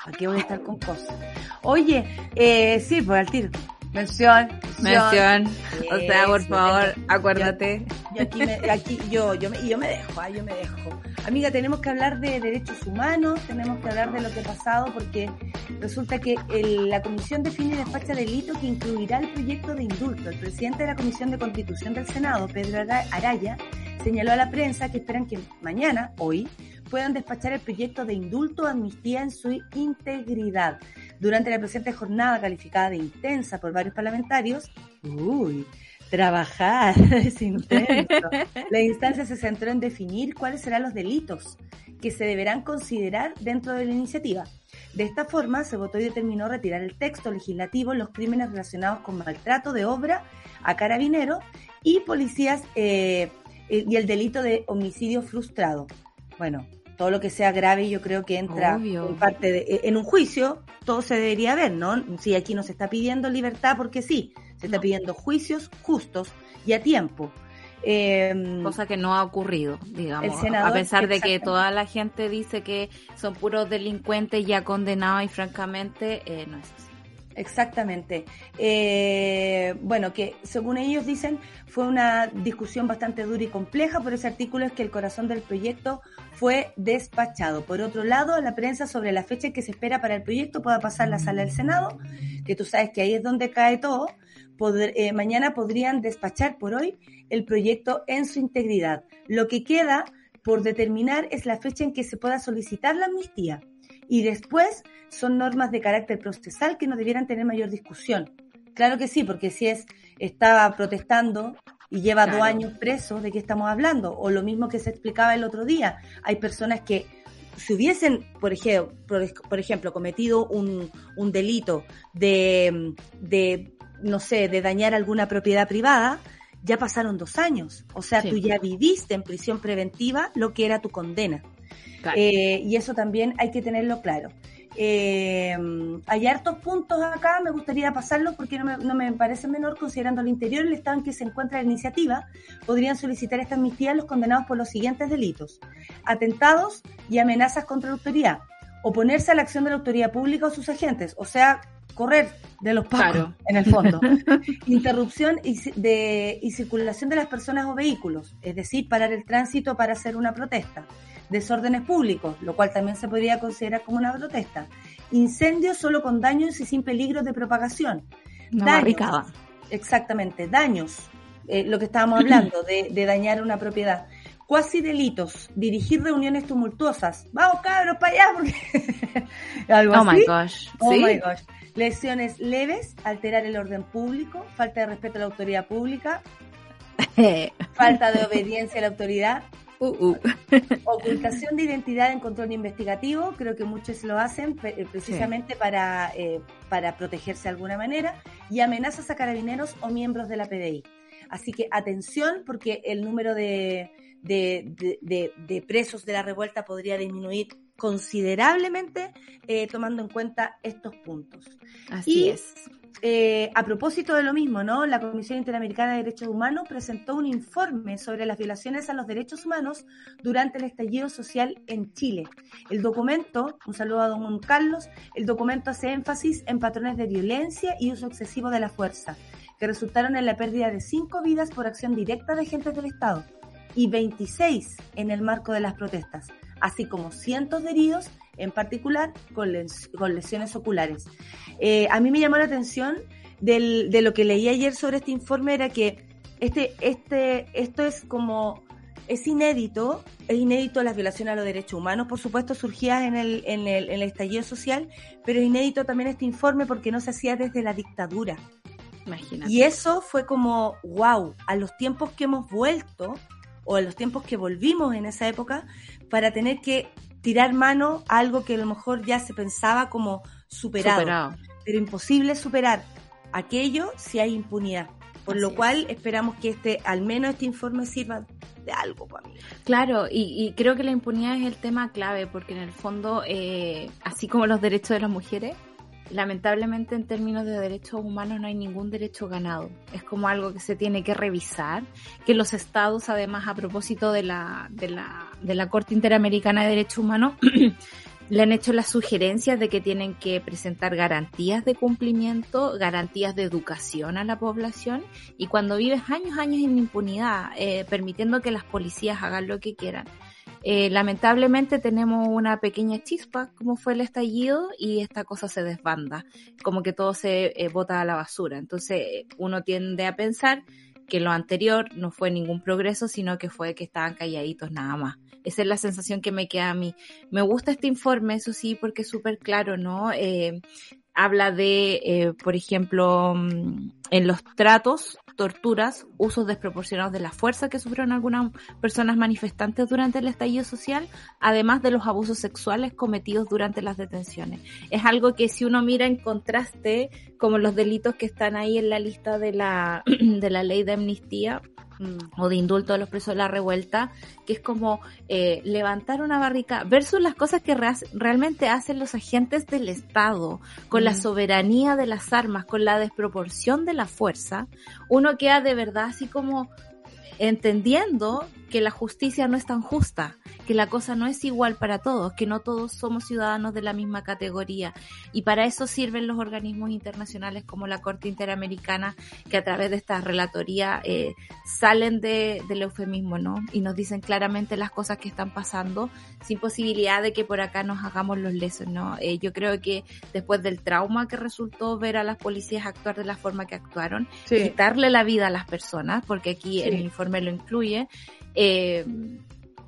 Aquí voy a estar con cosas? Oye, eh, sí, pues al tiro. Mención. Mención. o sea, por favor, acuérdate. Yo, aquí, me, aquí yo, yo, me, yo me dejo, ah, yo me dejo. Amiga, tenemos que hablar de derechos humanos, tenemos que hablar de lo que ha pasado, porque resulta que el, la Comisión define y despacha delito que incluirá el proyecto de indulto. El presidente de la Comisión de Constitución del Senado, Pedro Araya, señaló a la prensa que esperan que mañana, hoy, puedan despachar el proyecto de indulto amnistía en su integridad. Durante la presente jornada calificada de intensa por varios parlamentarios, uy, trabajar, La instancia se centró en definir cuáles serán los delitos que se deberán considerar dentro de la iniciativa. De esta forma, se votó y determinó retirar el texto legislativo los crímenes relacionados con maltrato de obra a carabineros y policías eh, eh, y el delito de homicidio frustrado. Bueno, todo lo que sea grave yo creo que entra en parte de, en un juicio, todo se debería ver, ¿no? Si aquí no se está pidiendo libertad porque sí, se está pidiendo juicios justos y a tiempo. Eh, Cosa que no ha ocurrido, digamos. a pesar de que toda la gente dice que son puros delincuentes ya condenados y francamente eh, no es así. Exactamente. Eh, bueno, que según ellos dicen fue una discusión bastante dura y compleja, por ese artículo es que el corazón del proyecto fue despachado. Por otro lado, la prensa sobre la fecha que se espera para el proyecto pueda pasar la sala del Senado, que tú sabes que ahí es donde cae todo, eh, mañana podrían despachar por hoy el proyecto en su integridad. Lo que queda por determinar es la fecha en que se pueda solicitar la amnistía. Y después son normas de carácter procesal que no debieran tener mayor discusión. Claro que sí, porque si es estaba protestando y lleva dos años preso, ¿de qué estamos hablando? O lo mismo que se explicaba el otro día, hay personas que si hubiesen, por ejemplo, por, ejemplo cometido un, un delito de, de no sé, de dañar alguna propiedad privada, ya pasaron dos años. O sea, tú ya viviste en prisión preventiva lo que era tu condena. Eh, y eso también hay que tenerlo claro. Eh, hay hartos puntos acá, me gustaría pasarlos porque no me, no me parece menor considerando el interior el estado en que se encuentra la iniciativa. Podrían solicitar esta amnistía a los condenados por los siguientes delitos. Atentados y amenazas contra la autoridad. Oponerse a la acción de la autoridad pública o sus agentes. O sea, correr de los pagos, en el fondo. Interrupción y, de, y circulación de las personas o vehículos, es decir, parar el tránsito para hacer una protesta. Desórdenes públicos, lo cual también se podría considerar como una protesta. Incendios solo con daños y sin peligro de propagación. daños, exactamente, daños, eh, lo que estábamos hablando, de, de dañar una propiedad cuasi delitos, dirigir reuniones tumultuosas. Vamos cabros para allá porque algo oh My gosh. Oh my gosh. Lesiones leves, alterar el orden público, falta de respeto a la autoridad pública, falta de obediencia a la autoridad, uh, uh. ocultación de identidad en control investigativo, creo que muchos lo hacen eh, precisamente para, eh, para protegerse de alguna manera, y amenazas a carabineros o miembros de la PDI. Así que atención porque el número de, de presos de la revuelta podría disminuir considerablemente eh, tomando en cuenta estos puntos. Así es. Eh, a propósito de lo mismo, ¿no? La Comisión Interamericana de Derechos Humanos presentó un informe sobre las violaciones a los derechos humanos durante el estallido social en Chile. El documento, un saludo a don Carlos, el documento hace énfasis en patrones de violencia y uso excesivo de la fuerza, que resultaron en la pérdida de cinco vidas por acción directa de agentes del Estado y 26 en el marco de las protestas así como cientos de heridos, en particular con, lesiones oculares. Eh, a mí me llamó la atención de lo que leí ayer sobre este informe, era que este, este, esto es como, es inédito, es inédito las violaciones a los derechos humanos, por supuesto, surgidas en el, en el, en el estallido social, pero es inédito también este informe porque no se hacía desde la dictadura. Imagínate. Y eso fue como, wow, a los tiempos que hemos vuelto, o a los tiempos que volvimos en esa época, para tener que tirar mano a algo que a lo mejor ya se pensaba como superado, pero imposible superar aquello si hay impunidad. Por lo cual esperamos que este, al menos este informe sirva de algo para mí. Claro, y, creo que la impunidad es el tema clave, porque en el fondo, eh, así como los derechos de las mujeres, lamentablemente en términos de derechos humanos no hay ningún derecho ganado. Es como algo que se tiene que revisar, que los estados además a propósito de la, de la, de la Corte Interamericana de Derechos Humanos le han hecho las sugerencias de que tienen que presentar garantías de cumplimiento, garantías de educación a la población y cuando vives años, años en impunidad, eh, permitiendo que las policías hagan lo que quieran, eh, lamentablemente tenemos una pequeña chispa, como fue el estallido, y esta cosa se desbanda, como que todo se eh, bota a la basura. Entonces uno tiende a pensar que lo anterior no fue ningún progreso, sino que fue que estaban calladitos nada más. Esa es la sensación que me queda a mí. Me gusta este informe, eso sí, porque es súper claro, ¿no? Eh, habla de, por ejemplo, mm, en los tratos torturas, usos desproporcionados de la fuerza que sufrieron algunas personas manifestantes durante el estallido social, además de los abusos sexuales cometidos durante las detenciones. Es algo que si uno mira en contraste, como los delitos que están ahí en la lista de la, de la ley de amnistía, o de indulto de los presos de la revuelta, que es como eh, levantar una barrica versus las cosas que realmente hacen los agentes del Estado, con la soberanía de las armas, con la desproporción de la fuerza, uno queda de verdad así como entendiendo que la justicia no es tan justa, que la cosa no es igual para todos, que no todos somos ciudadanos de la misma categoría. Y para eso sirven los organismos internacionales como la Corte Interamericana, que a través de esta relatoría eh, salen de, del eufemismo, ¿no? Y nos dicen claramente las cosas que están pasando, sin posibilidad de que por acá nos hagamos los lesos, ¿no? Eh, yo creo que después del trauma que resultó ver a las policías actuar de la forma que actuaron, quitarle la vida a las personas, porque aquí el informe lo incluye, eh,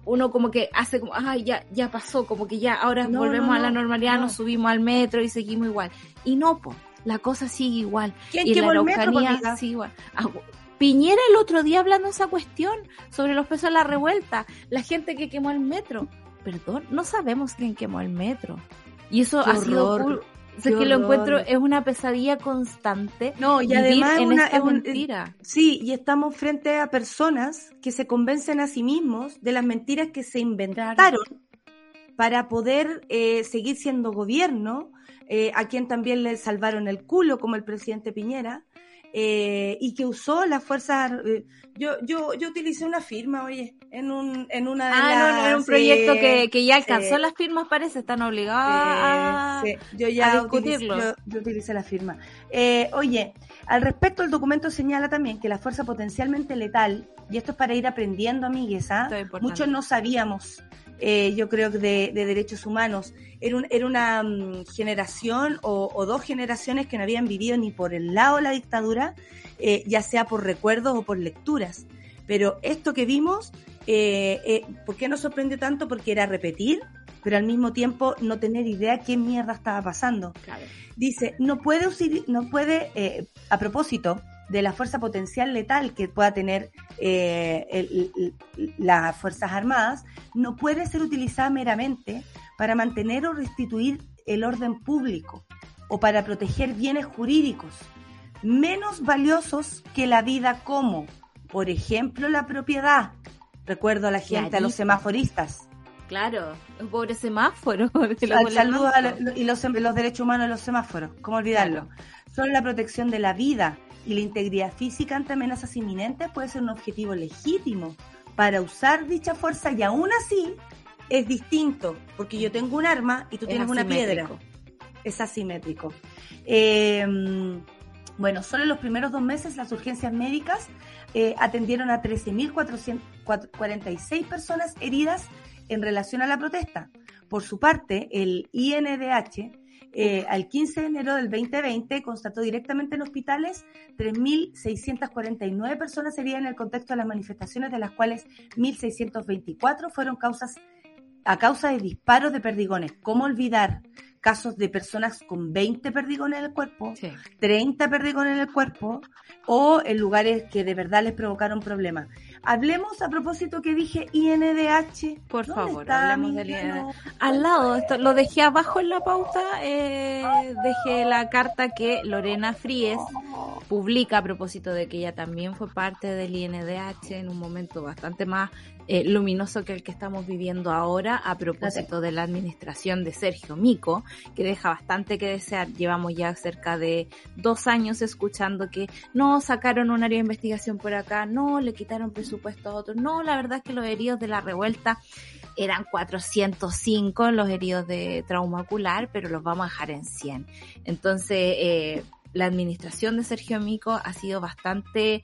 uno como que hace como, ay, ya, ya pasó, como que ya, ahora volvemos a la normalidad, nos subimos al metro y seguimos igual. Y no, po, la cosa sigue igual. y la Araucanía sigue igual. Ah, Piñera el otro día hablando esa cuestión sobre los pesos de la revuelta, la gente que quemó el metro. Perdón, no sabemos quién quemó el metro. Y eso ha sido es que lo encuentro, es una pesadilla constante. No, y además es una, mentira. Sí, y estamos frente a personas que se convencen a sí mismos de las mentiras que se inventaron para poder eh, seguir siendo gobierno, eh, a quien también le salvaron el culo, como el presidente Piñera, eh, y que usó las fuerzas. Eh, yo, yo, yo utilicé una firma, oye, en, un, en una de ah, no, no, era un proyecto que, que ya alcanzó las firmas, parece, están obligados a, yo ya discutirlo. yo, utilicé la firma. Eh, oye, al respecto, el documento señala también que la fuerza potencialmente letal, y esto es para ir aprendiendo, amigues, ¿ah? muchos no sabíamos eh, yo creo, de, de derechos humanos. Era, era una mm, generación o, dos generaciones que no habían vivido ni por el lado de la dictadura, eh, ya sea por recuerdos o por lecturas. Pero esto que vimos, eh, ¿por qué nos sorprendió tanto? Porque era repetir, pero al mismo tiempo no tener idea qué mierda estaba pasando. Dice, no puede, no puede a propósito, de la fuerza potencial letal que pueda tener eh, las Fuerzas Armadas, no puede ser utilizada meramente para mantener o restituir el orden público o para proteger bienes jurídicos menos valiosos que la vida como, por ejemplo, la propiedad. Recuerdo a la gente, a los semaforistas. Claro, un pobre semáforo. Saludos y los, los, derechos humanos de los semáforos, ¿cómo olvidarlo? Son la protección de la vida, y la integridad física ante amenazas inminentes puede ser un objetivo legítimo para usar dicha fuerza y aún así es distinto, porque yo tengo un arma y tú tienes una piedra. Es asimétrico. Em, bueno, solo en los primeros dos meses las urgencias médicas eh, atendieron a 13.446 personas heridas en relación a la protesta. Por su parte, el INDH eh, al 15 de enero del 2020 constató directamente en hospitales 3.649 personas heridas en el contexto de las manifestaciones, de las cuales 1.624 fueron causas a causa de disparos de perdigones. ¿Cómo olvidar casos de personas con 20 perdigones en el cuerpo, 30 perdigones en el cuerpo o en lugares que de verdad les provocaron problemas? Hablemos a propósito que dije INDH. Por favor, hablemos del INDH. Al lado, esto, lo dejé abajo en la pauta, eh, dejé la carta que Lorena Fríes publica a propósito de que ella también fue parte del INDH en un momento bastante más eh, luminoso que el que estamos viviendo ahora a propósito de la administración de Sergio Mico, que deja bastante que desear. Llevamos ya cerca de dos años escuchando que no sacaron un área de investigación por acá, no le quitaron presupuesto a otros, no, la verdad es que los heridos de la revuelta eran 405 los heridos de trauma ocular, pero los vamos a dejar en 100. Entonces, eh, la administración de Sergio Mico ha sido bastante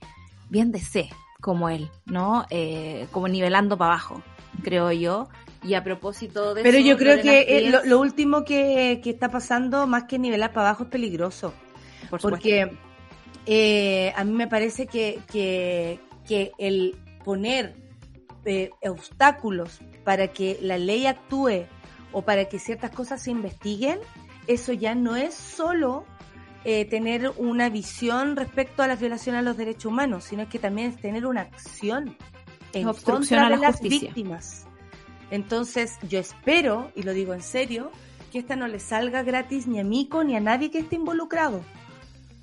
bien de C, como él, ¿no? Eh, como nivelando para abajo, creo yo. Y a propósito de... Pero yo creo que eh, lo, último que, está pasando, más que nivelar para abajo, es peligroso. Por porque eh, a mí me parece que, que, que el poner obstáculos para que la ley actúe o para que ciertas cosas se investiguen, eso ya no es solo eh, tener una visión respecto a la violación a los derechos humanos, sino que también es tener una acción en contra de las víctimas. Entonces, yo espero, y lo digo en serio, que esta no le salga gratis ni a Mico ni a nadie que esté involucrado.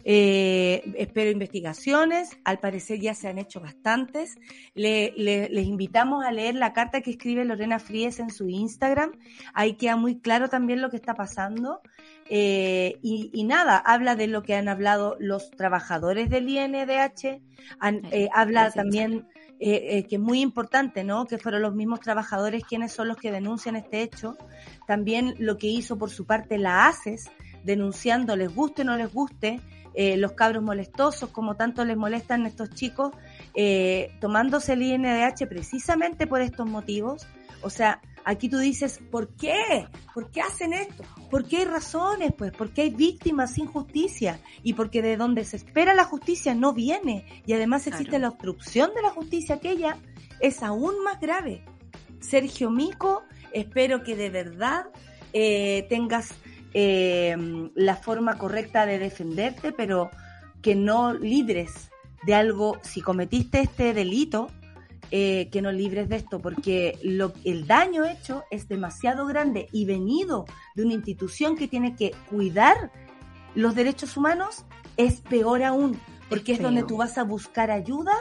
Eh, espero investigaciones, al parecer ya se han hecho bastantes. les invitamos a leer la carta que escribe Lorena Fries en su Instagram. Ahí queda muy claro también lo que está pasando. Eh, y, nada, habla de lo que han hablado los trabajadores del INDH, eh, habla también que es muy importante, ¿no? Que fueron los mismos trabajadores quienes son los que denuncian este hecho. También lo que hizo por su parte la ACES, denunciando, les guste o no les guste, eh, los cabros molestosos, como tanto les molestan estos chicos, eh, tomándose el INDH precisamente por estos motivos. O sea, aquí tú dices, ¿por qué? ¿Por qué hacen esto? ¿Por qué hay razones? Pues porque hay víctimas sin justicia y porque de donde se espera la justicia no viene y además existe la obstrucción de la justicia, que ella es aún más grave. Sergio Mico, espero que de verdad eh, tengas eh, la forma correcta de defenderte, pero que no libres de algo, si cometiste este delito, eh, que no libres de esto, porque lo, el daño hecho es demasiado grande y venido de una institución que tiene que cuidar los derechos humanos, es peor aún, porque es, donde tú vas a buscar ayuda,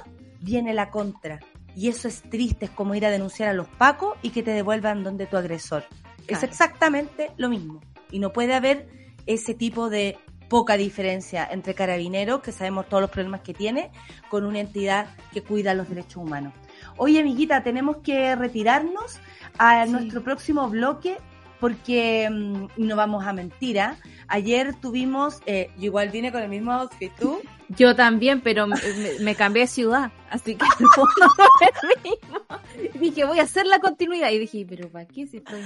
viene la contra. Y eso es triste, es como ir a denunciar a los pacos y que te devuelvan donde tu agresor. Es exactamente lo mismo y no puede haber ese tipo de poca diferencia entre carabineros, que sabemos todos los problemas que tiene, con una entidad que cuida los derechos humanos. Oye, amiguita, tenemos que retirarnos a nuestro próximo bloque porque mm, no vamos a mentir. ¿ah? Ayer tuvimos, eh, yo igual vine con el mismo outfit, ¿tú? Yo también, pero me, cambié de ciudad, así que no mismo. Dije, voy a hacer la continuidad. Y dije, pero ¿para qué si estoy...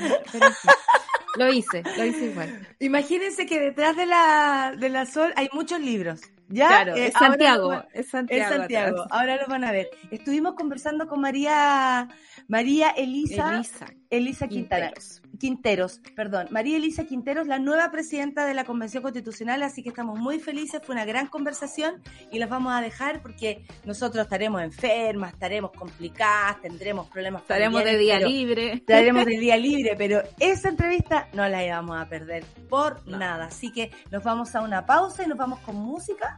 Lo hice, lo hice igual. Imagínense que detrás de la, de la Sol hay muchos libros. ¿Ya? Claro, eh, es, Santiago, es Santiago. Es Santiago. Ahora lo van a ver. Estuvimos conversando con María, María Elisa, Elisa, Elisa Quinteros. Quinteros, perdón. María Elisa Quinteros, la nueva presidenta de la Convención Constitucional, así que estamos muy felices. Fue una gran conversación y los vamos a dejar porque nosotros estaremos enfermas, estaremos complicadas, tendremos problemas. Estaremos de día libre. Estaremos de día libre, pero esa entrevista no la íbamos a perder por nada. Así que nos vamos a una pausa y nos vamos con música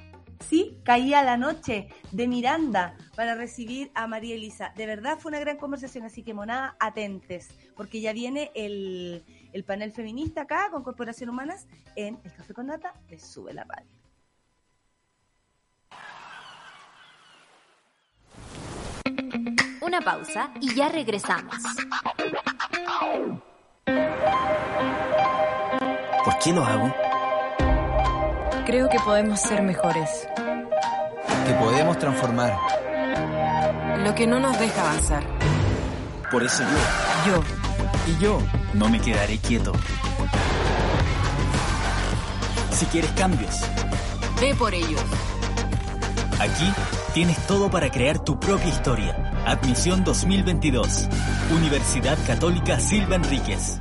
Sí, caía la noche de Miranda para recibir a María Elisa. De verdad fue una gran conversación, así que monada, atentes, porque ya viene el, panel feminista acá con Corporación Humanas en el Café con Nata de Sube la Radio. Una pausa y ya regresamos. ¿Por qué lo hago? Creo que podemos ser mejores. Que podemos transformar. Lo que no nos deja avanzar. Por eso yo. Yo. Y yo no me quedaré quieto. Si quieres cambios. Ve por ellos. Aquí tienes todo para crear tu propia historia. Admisión 2022. Universidad Católica Silva Enríquez.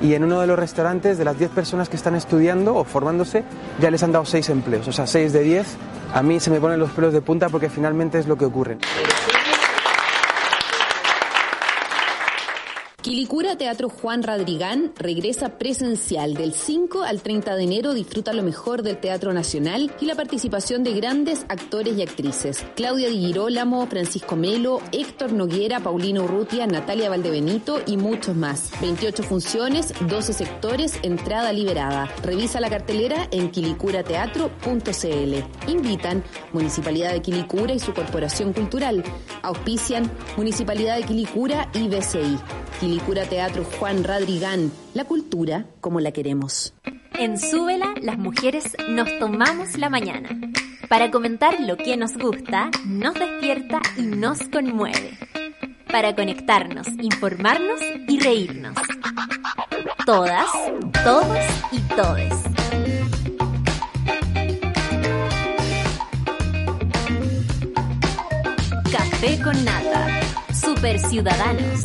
y en uno de los restaurantes de las 10 personas que están estudiando o formándose ya les han dado 6 empleos, o sea, 6 de 10. A mí se me ponen los pelos de punta porque finalmente es lo que ocurre. Quilicura Teatro Juan Radrigán regresa presencial del 5 al 30 de enero. Disfruta lo mejor del Teatro Nacional y la participación de grandes actores y actrices. Claudia Di Girolamo, Francisco Melo, Héctor Noguera, Paulino Urrutia, Natalia Valdebenito y muchos más. 28 funciones, 12 sectores, entrada liberada. Revisa la cartelera en quilicurateatro.cl. Invitan Municipalidad de Quilicura y su Corporación Cultural. Auspician Municipalidad de Quilicura y BCI. Teatro Juan Radrigán, la cultura como la queremos. En Súbela, las mujeres nos tomamos la mañana para comentar lo que nos gusta, nos despierta y nos conmueve. Para conectarnos, informarnos y reírnos. Todas, todos y todes. Café con nata. Super Ciudadanos.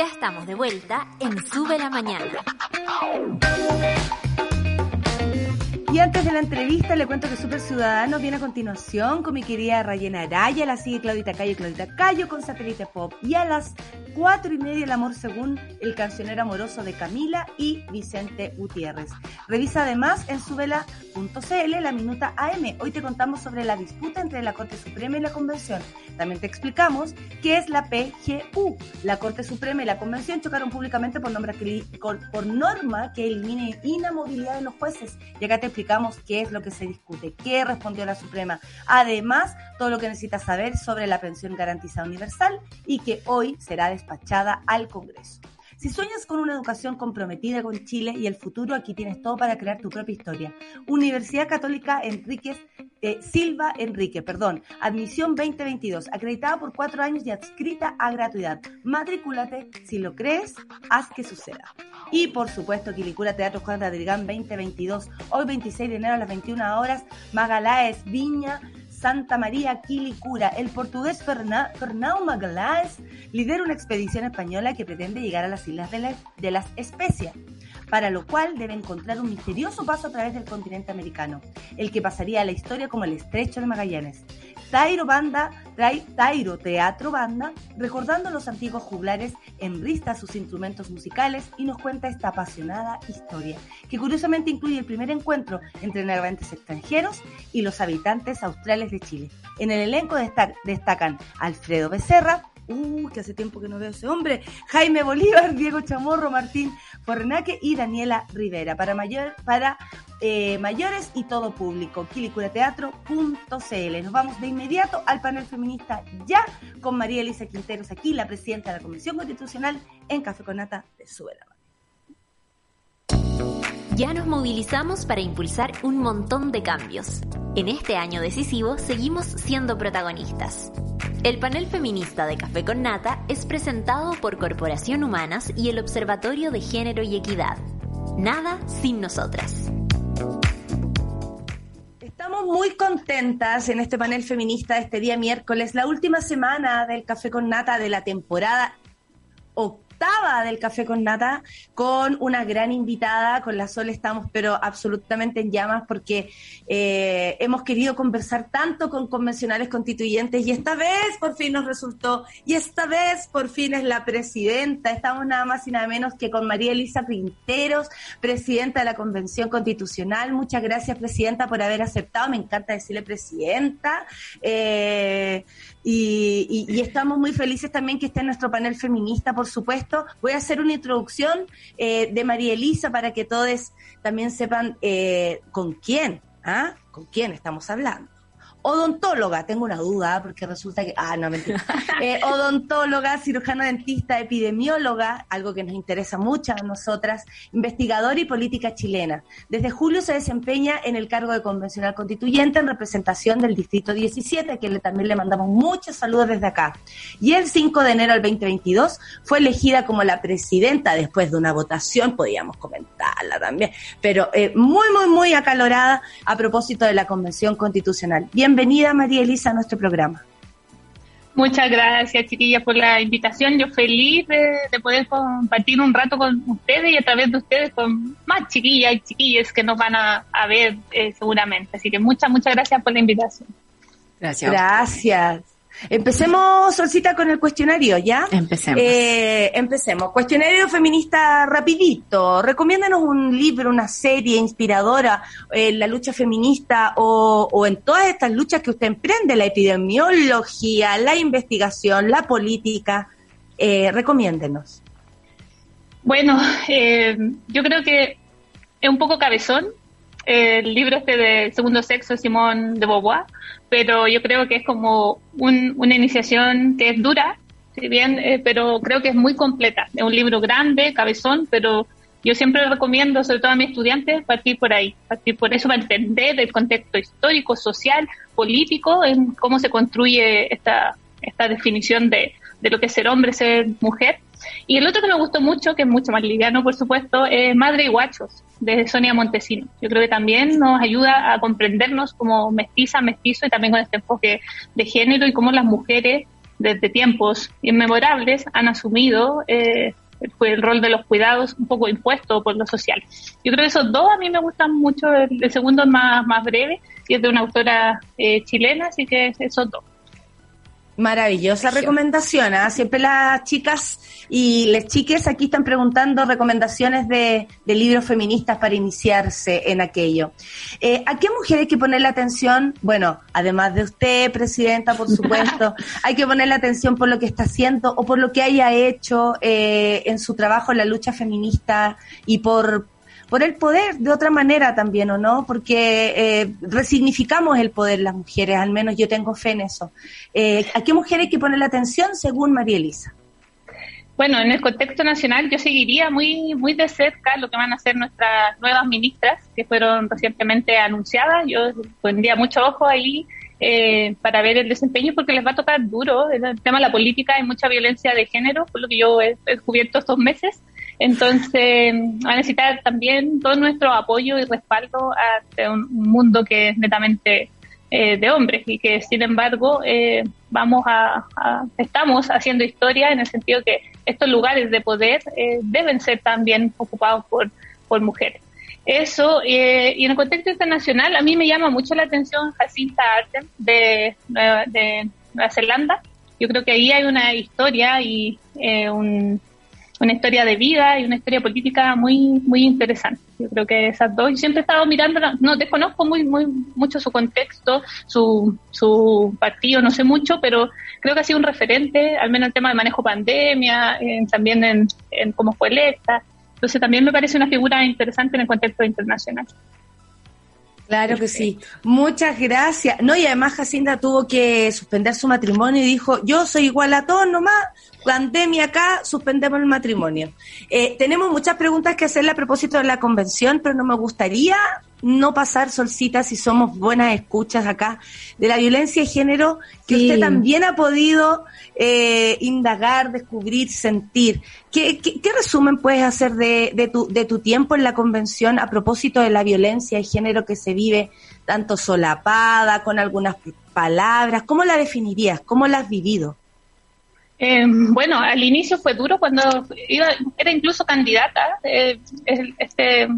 Ya estamos de vuelta en Sube la Mañana. Y antes de la entrevista le cuento que Super Ciudadanos viene a continuación con mi querida Rayena Araya, la sigue Claudita Cayo, Claudita Cayo con Satélite Pop. Y a las cuatro y media el amor según el cancionero amoroso de Camila y Vicente Gutiérrez. Revisa además en subela.cl la minuta AM. Hoy te contamos sobre la disputa entre la Corte Suprema y la Convención. También te explicamos qué es la PGU. La Corte Suprema y la Convención chocaron públicamente por, por norma que elimine inamovilidad de los jueces. Y acá te explicamos qué es lo que se discute, qué respondió la Suprema. Además, todo lo que necesitas saber sobre la pensión garantizada universal y que hoy será despachada al Congreso. Si sueñas con una educación comprometida con Chile y el futuro, aquí tienes todo para crear tu propia historia. Universidad Católica Enríquez, eh, Silva Enrique, perdón, admisión 2022, acreditada por cuatro años y adscrita a gratuidad. Matricúlate, si lo crees, haz que suceda. Y por supuesto, Quilicura Teatro Juan Radrigán 2022, hoy 26 de enero a las 21 horas, Magaláes, Viña, Santa María Quilicura. El portugués Fernão Magalhães lidera una expedición española que pretende llegar a las islas de, de las Especias para lo cual debe encontrar un misterioso paso a través del continente americano, el que pasaría a la historia como el Estrecho de Magallanes. Tairo Banda, Tairo Teatro Banda, recordando los antiguos juglares, enrista sus instrumentos musicales y nos cuenta esta apasionada historia, que curiosamente incluye el primer encuentro entre navegantes extranjeros y los habitantes australes de Chile. En el elenco destacan Alfredo Becerra, uh, que hace tiempo que no veo ese hombre, Jaime Bolívar, Diego Chamorro, Martín Fornaque y Daniela Rivera. Para, eh, mayores y todo público, quilicurateatro.cl. Nos vamos de inmediato al panel feminista ya con María Elisa Quinteros aquí, la presidenta de la Comisión Constitucional en Café con Nata de Suela. Ya nos movilizamos para impulsar un montón de cambios. En este año decisivo seguimos siendo protagonistas. El panel feminista de Café con Nata es presentado por Corporación Humanas y el Observatorio de Género y Equidad. Nada sin nosotras. Estamos muy contentas en este panel feminista de este día miércoles, la última semana del Café con Nata de la temporada del Café con Nata con una gran invitada, con la Sol estamos pero absolutamente en llamas porque eh, hemos querido conversar tanto con convencionales constituyentes y esta vez por fin nos resultó y esta vez por fin es la presidenta, estamos nada más y nada menos que con María Elisa Pinteros, presidenta de la Convención Constitucional. Muchas gracias, presidenta, por haber aceptado, me encanta decirle presidenta. Eh, y, estamos muy felices también que esté en nuestro panel feminista, por supuesto. Voy a hacer una introducción eh, de María Elisa para que todos también sepan eh, con quién, ¿ah? con quién estamos hablando. Odontóloga, tengo una duda porque resulta que, ah, no, mentira, eh, odontóloga, cirujano dentista, epidemióloga, algo que nos interesa mucho a nosotras, investigadora y política chilena. Desde julio se desempeña en el cargo de convencional constituyente en representación del Distrito 17, a quien le, también le mandamos muchos saludos desde acá. Y el 5 de enero del 2022 fue elegida como la presidenta después de una votación, podíamos comentarla también, pero eh, muy, muy, muy acalorada a propósito de la Convención Constitucional. Bienvenida María Elisa a nuestro programa. Muchas gracias, chiquillas, por la invitación. Yo feliz de, poder compartir un rato con ustedes y a través de ustedes con más chiquillas y chiquillos que nos van a, ver eh, seguramente. Así que muchas, muchas gracias por la invitación. Gracias. Gracias. Empecemos, Solcita, con el cuestionario, ¿ya? Empecemos. Eh, empecemos. Cuestionario feminista rapidito. Recomiéndanos un libro, una serie inspiradora en la lucha feminista o, en todas estas luchas que usted emprende, la epidemiología, la investigación, la política. Eh, recomiéndenos. Bueno, eh, yo creo que es un poco cabezón el libro este de Segundo Sexo, Simón de Beauvoir, pero yo creo que es como una iniciación que es dura, si bien, eh, pero creo que es muy completa. Es un libro grande, cabezón, pero yo siempre recomiendo, sobre todo a mis estudiantes, partir por ahí, partir por eso para entender el contexto histórico, social, político, en cómo se construye esta, esta definición de, de lo que es ser hombre, ser mujer. Y el otro que me gustó mucho, que es mucho más liviano, por supuesto, es Madre y Guachos, de Sonia Montesino. Yo creo que también nos ayuda a comprendernos como mestiza, mestizo y también con este enfoque de género y cómo las mujeres desde tiempos inmemorables han asumido eh, el rol de los cuidados un poco impuesto por lo social. Yo creo que esos dos a mí me gustan mucho, el, segundo es más, más breve y es de una autora eh, chilena, así que esos dos. Maravillosa recomendación. ¿ah? Siempre las chicas y las chiques aquí están preguntando recomendaciones de, libros feministas para iniciarse en aquello. Eh, ¿A qué mujer hay que ponerle atención? Bueno, además de usted, presidenta, por supuesto, hay que ponerle atención por lo que está haciendo o por lo que haya hecho eh, en su trabajo en la lucha feminista y por por el poder de otra manera también, ¿o no? Porque eh, resignificamos el poder las mujeres, al menos yo tengo fe en eso. Eh, ¿A qué mujeres hay que poner la atención según María Elisa? Bueno, en el contexto nacional yo seguiría muy muy de cerca lo que van a hacer nuestras nuevas ministras que fueron recientemente anunciadas. Yo pondría mucho ojo ahí eh, para ver el desempeño porque les va a tocar duro. el tema de la política hay mucha violencia de género, por lo que yo he descubierto estos meses. Entonces, va a necesitar también todo nuestro apoyo y respaldo a un mundo que es netamente eh, de hombres y que, sin embargo, eh, vamos a, estamos haciendo historia en el sentido que estos lugares de poder eh, deben ser también ocupados por, por mujeres. Eso, y en el contexto internacional, a mí me llama mucho la atención Jacinta Arden de, de Nueva Zelanda. Yo creo que ahí hay una historia y un una historia de vida y una historia política muy muy interesante. Yo creo que esas dos, y siempre he estado mirando, no desconozco muy muy mucho su contexto, su, su partido, no sé mucho, pero creo que ha sido un referente, al menos en el tema de manejo pandemia, también en, en cómo fue electa. Entonces también me parece una figura interesante en el contexto internacional. Claro que sí. Muchas gracias. No, y además Jacinda tuvo que suspender su matrimonio y dijo, yo soy igual a todos nomás, pandemia acá, suspendemos el matrimonio. Eh, tenemos muchas preguntas que hacerle a propósito de la convención, pero no me gustaría no pasar solcita si somos buenas escuchas acá de la violencia de género que usted también ha podido eh, indagar, descubrir, sentir. ¿Qué, qué, resumen puedes hacer de, de, tu, de tu tiempo en la convención a propósito de la violencia de género que se vive tanto solapada, con algunas palabras? ¿Cómo la definirías? ¿Cómo la has vivido? Eh, bueno, al inicio fue duro cuando iba, era incluso candidata. Eh, este,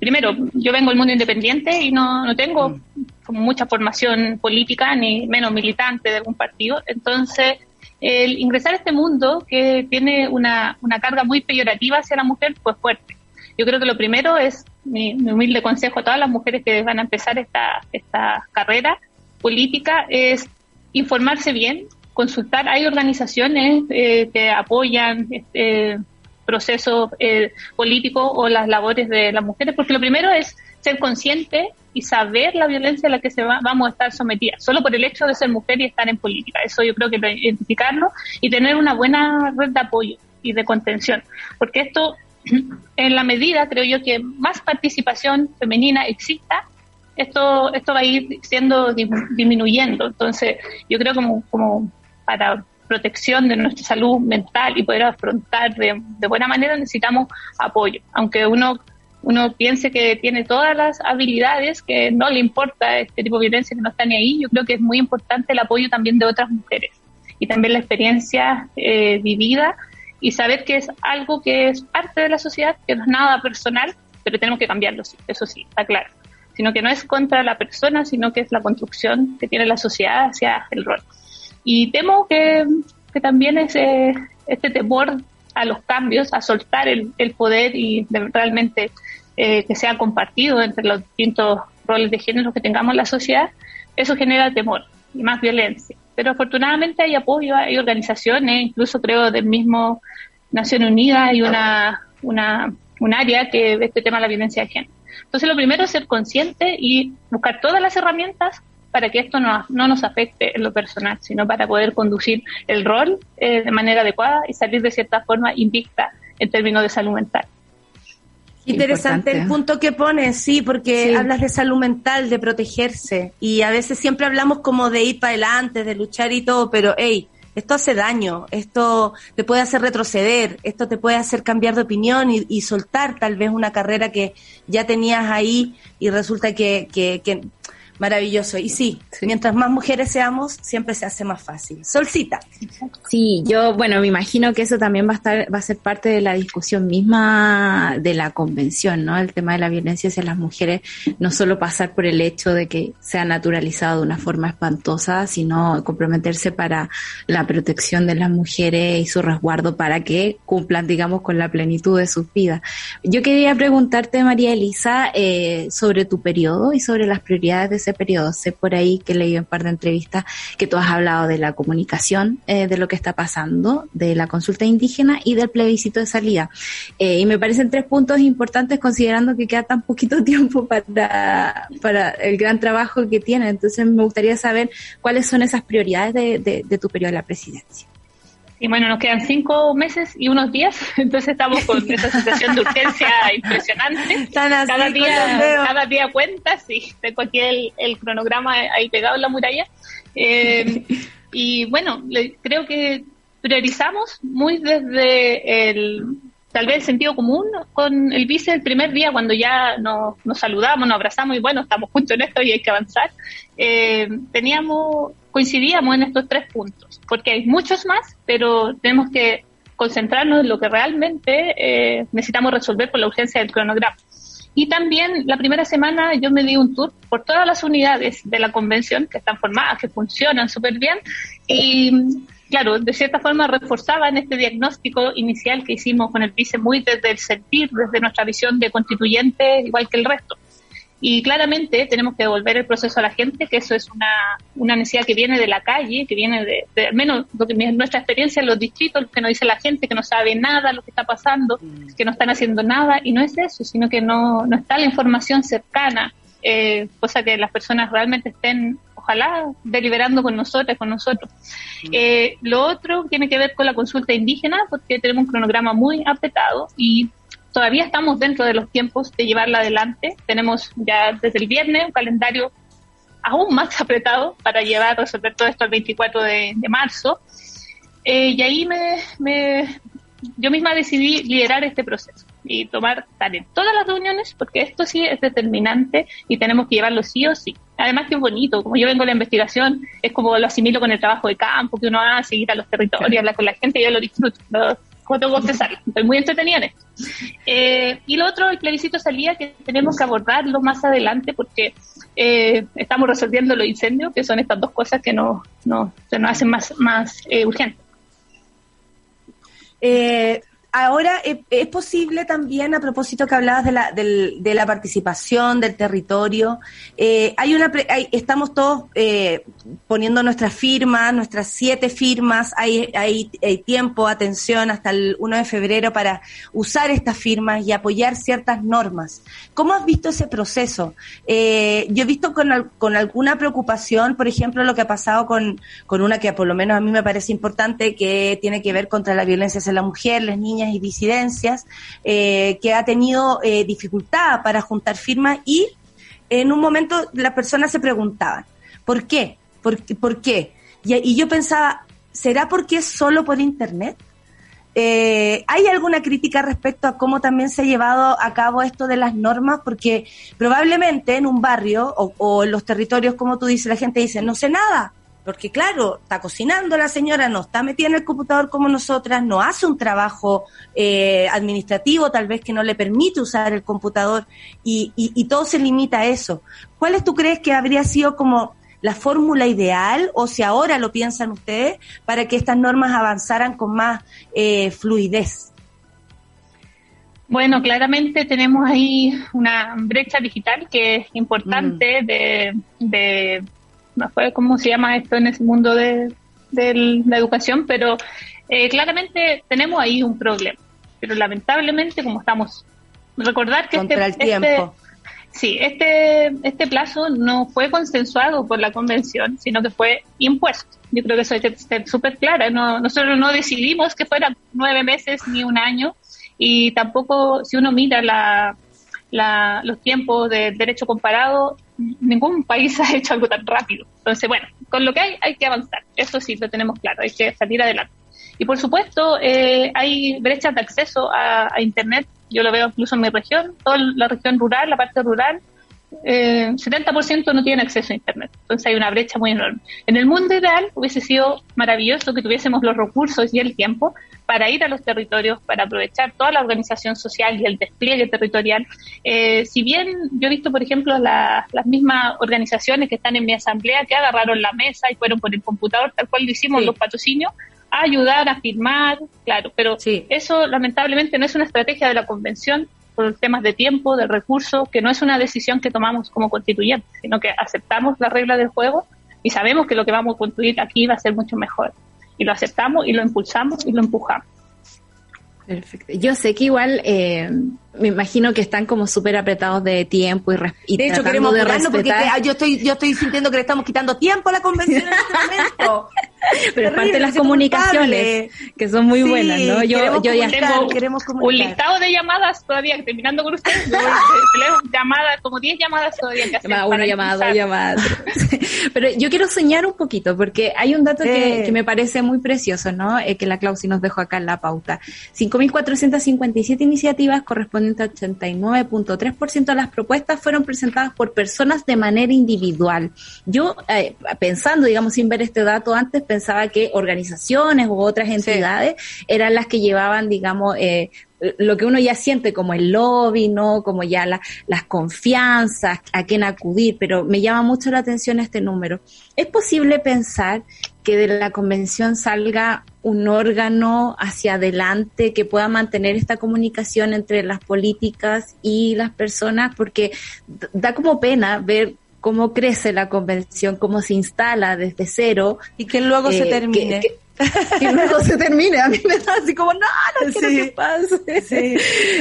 primero, yo vengo del mundo independiente y no, no tengo mm. como mucha formación política ni menos militante de algún partido. Entonces, el ingresar a este mundo que tiene una, una carga muy peyorativa hacia la mujer fue fuerte. Yo creo que lo primero es mi, mi humilde consejo a todas las mujeres que van a empezar esta, esta carrera política es informarse bien, consultar. Hay organizaciones eh, que apoyan este proceso eh, político o las labores de las mujeres, porque lo primero es ser consciente y saber la violencia a la que se va, vamos a estar sometidas, solo por el hecho de ser mujer y estar en política. Eso yo creo que identificarlo y tener una buena red de apoyo y de contención, porque esto, en la medida, creo yo, que más participación femenina exista, esto, esto va a ir siendo disminuyendo. Entonces, yo creo como, como para protección de nuestra salud mental y poder afrontar de, buena manera necesitamos apoyo. Aunque uno, uno piense que tiene todas las habilidades, que no le importa este tipo de violencia, que no está ni ahí, yo creo que es muy importante el apoyo también de otras mujeres y también la experiencia eh, vivida y saber que es algo que es parte de la sociedad, que no es nada personal, pero tenemos que cambiarlo, sí, eso sí, está claro. Sino que no es contra la persona, sino que es la construcción que tiene la sociedad hacia el rol. Y temo que, también ese, este temor a los cambios, a soltar el, poder y realmente eh, que sea compartido entre los distintos roles de género que tengamos en la sociedad, eso genera temor y más violencia. Pero afortunadamente hay apoyo, hay organizaciones, incluso creo del mismo Naciones Unidas hay una, una, un área que este tema de la violencia de género. Entonces lo primero es ser consciente y buscar todas las herramientas para que esto no, no nos afecte en lo personal, sino para poder conducir el rol eh, de manera adecuada y salir de cierta forma invicta en términos de salud mental. Interesante el punto que pones, sí, porque hablas de salud mental, de protegerse, y a veces siempre hablamos como de ir para adelante, de luchar y todo, pero hey, esto hace daño, esto te puede hacer retroceder, esto te puede hacer cambiar de opinión y, y soltar tal vez una carrera que ya tenías ahí y resulta que, que, que Maravilloso. Y sí, mientras más mujeres seamos, siempre se hace más fácil. Solcita. Sí, yo, bueno, me imagino que eso también va a estar, va a ser parte de la discusión misma de la convención, ¿no? El tema de la violencia hacia las mujeres, no solo pasar por el hecho de que sea naturalizado de una forma espantosa, sino comprometerse para la protección de las mujeres y su resguardo para que cumplan, digamos, con la plenitud de sus vidas. Yo quería preguntarte, María Elisa, eh, sobre tu periodo y sobre las prioridades de ese periodo. Sé por ahí que leí un par de entrevistas que tú has hablado de la comunicación, eh, de lo que está pasando, de la consulta indígena y del plebiscito de salida. Eh, y me parecen tres puntos importantes considerando que queda tan poquito tiempo para, para el gran trabajo que tiene. Entonces me gustaría saber cuáles son esas prioridades de, de tu periodo de la presidencia. Y bueno, nos quedan cinco meses y unos días, entonces estamos con esa situación de urgencia impresionante. Cada día, cada día cuenta, sí, tengo aquí el, cronograma ahí pegado en la muralla. Eh, y bueno, creo que priorizamos muy desde el tal vez el sentido común con el vice el primer día cuando ya nos, saludamos, nos abrazamos y bueno, estamos juntos en esto y hay que avanzar. Eh, teníamos coincidíamos en estos tres puntos, porque hay muchos más, pero tenemos que concentrarnos en lo que realmente eh, necesitamos resolver por la urgencia del cronograma. Y también la primera semana yo me di un tour por todas las unidades de la convención que están formadas, que funcionan súper bien y claro, de cierta forma reforzaban este diagnóstico inicial que hicimos con el vice muy desde el sentir, desde nuestra visión de constituyente, igual que el resto. Y claramente tenemos que devolver el proceso a la gente, que eso es una, una necesidad que viene de la calle, que viene de, al menos lo que, nuestra experiencia en los distritos, lo que nos dice la gente, que no sabe nada lo que está pasando, mm. que no están haciendo nada, y no es eso, sino que no, no está la información cercana, eh, cosa que las personas realmente estén, ojalá, deliberando con nosotros, con nosotros. Mm. Eh, lo otro tiene que ver con la consulta indígena, porque tenemos un cronograma muy apretado y todavía estamos dentro de los tiempos de llevarla adelante. Tenemos ya desde el viernes un calendario aún más apretado para llevar, resolver todo esto el 24 de, marzo. Eh, y ahí me, me, yo misma decidí liderar este proceso y tomar en todas las reuniones, porque esto sí es determinante y tenemos que llevarlo sí o sí. Además que es bonito, como yo vengo de la investigación, es como lo asimilo con el trabajo de campo que uno hace, ir a los territorios, hablar con la gente, yo lo disfruto, como tengo que empezar, estoy muy entretenida en esto. Eh, y lo otro, el plebiscito salía que tenemos que abordarlo más adelante porque eh, estamos resolviendo los incendios, que son estas dos cosas que nos, se nos hacen más, más eh, urgentes. Eh, ahora eh, es posible también, a propósito que hablabas de la, de la participación, del territorio, eh, hay una, estamos todos eh, poniendo nuestras firmas, nuestras siete firmas, hay, hay, hay, tiempo, atención, hasta el 1 de febrero para usar estas firmas y apoyar ciertas normas. ¿Cómo has visto ese proceso? yo he visto con, con alguna preocupación, por ejemplo, lo que ha pasado con, con una que por lo menos a mí me parece importante, que tiene que ver contra la violencia hacia la mujer, las niñas y disidencias, eh, que ha tenido eh, dificultad para juntar firmas y en un momento las personas se preguntaban, ¿por qué? ¿Por, por qué? Y, yo pensaba, ¿será porque es solo por Internet? Eh, ¿Hay alguna crítica respecto a cómo también se ha llevado a cabo esto de las normas? Porque probablemente en un barrio o, o en los territorios, como tú dices, la gente dice, no sé nada, porque claro, está cocinando la señora, no está metida en el computador como nosotras, no hace un trabajo eh, administrativo tal vez que no le permite usar el computador y, y, todo se limita a eso. ¿Cuáles tú crees que habría sido como la fórmula ideal o si ahora lo piensan ustedes para que estas normas avanzaran con más eh, fluidez? Bueno, claramente tenemos ahí una brecha digital que es importante mm. de, de no sé cómo se llama esto en ese mundo de, la educación, pero eh, claramente tenemos ahí un problema. Pero lamentablemente, como estamos, recordar que este, el tiempo. Este, sí, este, este plazo no fue consensuado por la convención, sino que fue impuesto. Yo creo que eso hay que ser súper clara. No, nosotros no decidimos que fueran nueve meses ni un año y tampoco si uno mira la, la, los tiempos de derecho comparado, ningún país ha hecho algo tan rápido. Entonces, bueno, con lo que hay hay que avanzar. Eso sí, lo tenemos claro, hay que salir adelante. Y por supuesto, eh, hay brechas de acceso a, Internet. Yo lo veo incluso en mi región, toda la región rural, la parte rural, eh, 70% no tiene acceso a Internet. Entonces hay una brecha muy enorme. En el mundo ideal hubiese sido maravilloso que tuviésemos los recursos y el tiempo para ir a los territorios, para aprovechar toda la organización social y el despliegue territorial. Eh, si bien yo he visto, por ejemplo, las mismas organizaciones que están en mi asamblea que agarraron la mesa y fueron por el computador, tal cual lo hicimos los patrocinios, a ayudar a firmar, claro, pero eso lamentablemente no es una estrategia de la convención por temas de tiempo, de recursos, que no es una decisión que tomamos como constituyentes, sino que aceptamos la regla del juego y sabemos que lo que vamos a construir aquí va a ser mucho mejor y lo aceptamos y lo impulsamos y lo empujamos. Perfecto. Yo sé que igual eh, me imagino que están como súper apretados de tiempo y, y de hecho queremos de porque yo estoy yo estoy sintiendo que le estamos quitando tiempo a la convención en este momento. Pero es parte de las comunicaciones que son muy buenas, ¿no? Yo, yo ya tengo un listado de llamadas todavía terminando con ustedes. llamadas, como 10 llamadas todavía que hacer. Una llamada, dos llamadas. Pero yo quiero soñar un poquito porque hay un dato que, que, me parece muy precioso, ¿no? Eh, que la Clausi nos dejó acá en la pauta. 5.457 iniciativas corresponden 89.3% de las propuestas fueron presentadas por personas de manera individual. Yo, eh, pensando, digamos, sin ver este dato antes, pensaba que organizaciones u otras entidades eran las que llevaban, digamos, eh, lo que uno ya siente como el lobby, ¿no? Como ya las confianzas, a quién acudir, pero me llama mucho la atención este número. ¿Es posible pensar que de la convención salga un órgano hacia adelante que pueda mantener esta comunicación entre las políticas y las personas, porque da como pena ver cómo crece la convención, cómo se instala desde cero. Y que luego se eh, termine. Que, luego se termine. A mí me da así como, no, no quiero que pase.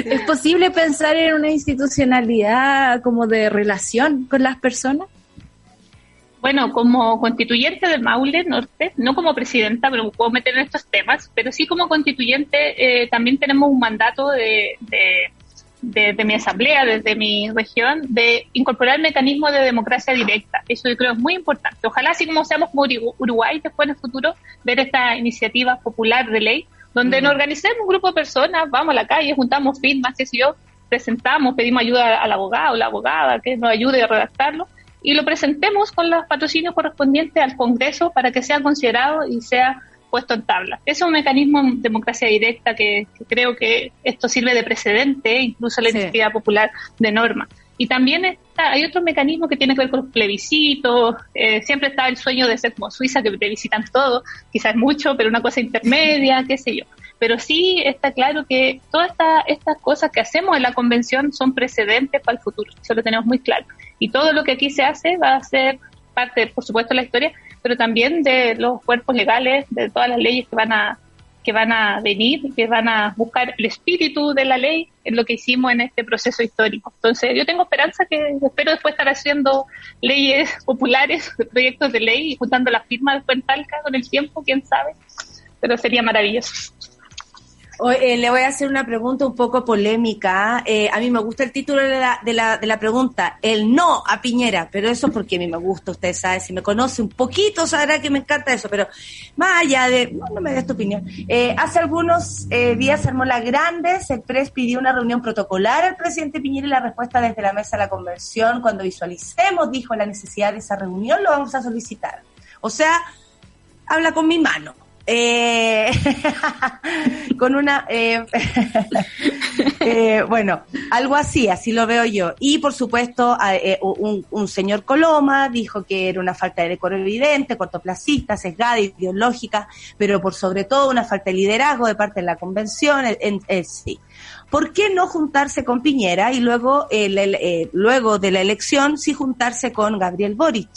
¿Es posible pensar en una institucionalidad como de relación con las personas? bueno, como constituyente del Maule Norte, no como presidenta, pero puedo meter en estos temas, pero sí como constituyente eh, también tenemos un mandato de, de, mi asamblea, desde mi región, de incorporar el mecanismo de democracia directa. Eso yo creo es muy importante. Ojalá, así como seamos como Uruguay después en el futuro, ver esta iniciativa popular de ley, donde nos organicemos un grupo de personas, vamos a la calle, juntamos firmas, qué sé yo, presentamos, pedimos ayuda al abogado o la abogada que nos ayude a redactarlo y lo presentemos con los patrocinios correspondientes al Congreso para que sea considerado y sea puesto en tabla. Es un mecanismo de democracia directa que, creo que esto sirve de precedente, incluso la iniciativa popular de norma. Y también está, hay otro mecanismo que tiene que ver con los plebiscitos. Eh, siempre está el sueño de ser como Suiza, que plebiscitan todo. Quizás mucho, pero una cosa intermedia, qué sé yo. pero sí está claro que todas estas cosas que hacemos en la convención son precedentes para el futuro, eso lo tenemos muy claro. Y todo lo que aquí se hace va a ser parte, por supuesto, de la historia, pero también de los cuerpos legales, de todas las leyes que van a que van a venir, que van a buscar el espíritu de la ley en lo que hicimos en este proceso histórico. Entonces, yo tengo esperanza que espero después estar haciendo leyes populares, proyectos de ley y juntando las firmas de en Talca con el tiempo, quién sabe, pero sería maravilloso. Eh, le voy a hacer una pregunta un poco polémica. Eh, a mí me gusta el título de la, de, la, de la pregunta, el no a Piñera, pero eso porque a mí me gusta, usted sabe, si me conoce un poquito sabrá que me encanta eso, pero más allá de, no, me des tu opinión. Eh, hace algunos días se armó la Grandes, el PRES pidió una reunión protocolar al presidente Piñera y la respuesta desde la mesa de la convención, cuando visualicemos, dijo, la necesidad de esa reunión, lo vamos a solicitar. O sea, habla con mi mano eh, con una, eh, eh, bueno, algo así, así lo veo yo. Y por supuesto, eh, un, señor Coloma dijo que era una falta de decoro evidente, cortoplacista, sesgada, ideológica, pero por sobre todo una falta de liderazgo de parte de la convención, en, sí. ¿Por qué no juntarse con Piñera y luego, luego de la elección sí juntarse con Gabriel Boric?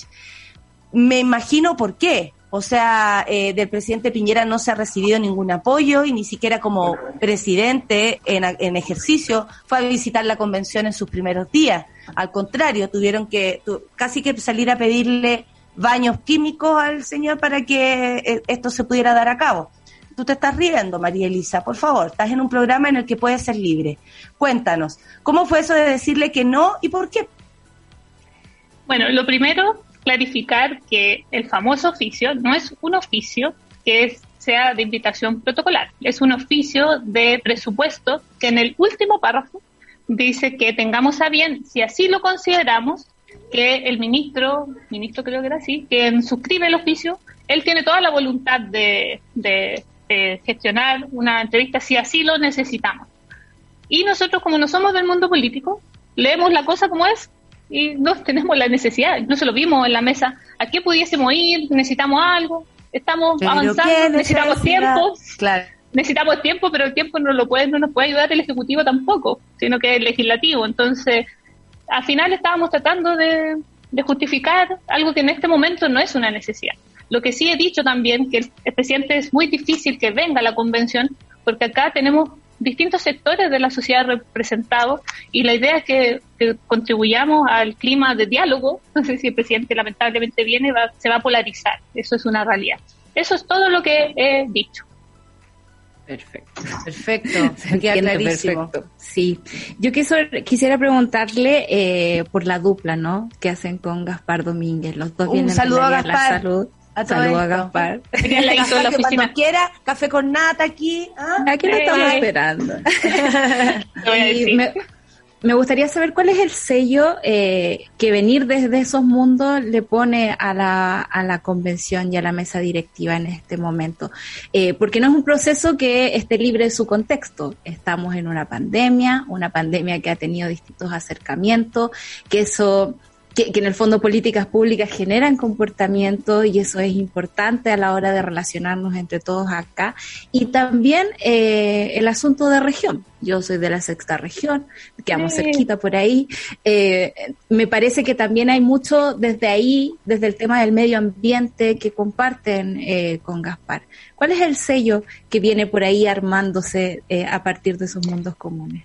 Me imagino por qué o sea, eh, del presidente Piñera no se ha recibido ningún apoyo y ni siquiera como presidente en, ejercicio fue a visitar la convención en sus primeros días. Al contrario, tuvieron que casi que salir a pedirle baños químicos al señor para que eh, esto se pudiera dar a cabo. Tú te estás riendo, María Elisa, por favor, estás en un programa en el que puedes ser libre. Cuéntanos, ¿cómo fue eso de decirle que no y por qué? Bueno, lo primero clarificar que el famoso oficio no es un oficio que sea de invitación protocolar, es un oficio de presupuesto que en el último párrafo dice que tengamos a bien, si así lo consideramos, que el ministro, ministro creo que era así, quien suscribe el oficio, él tiene toda la voluntad de, de gestionar una entrevista si así lo necesitamos. Y nosotros, como no somos del mundo político, leemos la cosa como es y no tenemos la necesidad, no se lo vimos en la mesa. ¿A qué pudiésemos ir? ¿Necesitamos algo? Estamos avanzando, necesitamos tiempo. Claro. Necesitamos tiempo, pero el tiempo no lo puede, no nos puede ayudar el Ejecutivo tampoco, sino que el Legislativo. Entonces, al final estábamos tratando de, de justificar algo que en este momento no es una necesidad. Lo que sí he dicho también, que el presidente es muy difícil que venga a la convención, porque acá tenemos distintos sectores de la sociedad representados y la idea es que, contribuyamos al clima de diálogo. No sé si el presidente lamentablemente viene, va, se va a polarizar. Eso es una realidad. Eso es todo lo que he dicho. Perfecto. Perfecto. Perfecto. Sí. Yo quisiera preguntarle eh, por la dupla, ¿no? Que hacen con Gaspar Domínguez. Los dos Un saludo a Gaspar. salud. Saludos a Gaspar. cuando quiera, café con nata aquí. ¿ah? Aquí lo estamos esperando. me, gustaría saber cuál es el sello eh, que venir desde esos mundos le pone a la, a la convención y a la mesa directiva en este momento. Eh, porque no es un proceso que esté libre de su contexto. Estamos en una pandemia, una pandemia que ha tenido distintos acercamientos, que eso que, en el fondo políticas públicas generan comportamiento y eso es importante a la hora de relacionarnos entre todos acá. Y también eh, el asunto de región. Yo soy de la sexta región, quedamos cerquita por ahí. Eh, me parece que también hay mucho desde ahí, desde el tema del medio ambiente que comparten eh, con Gaspar. ¿Cuál es el sello que viene por ahí armándose a partir de esos mundos comunes?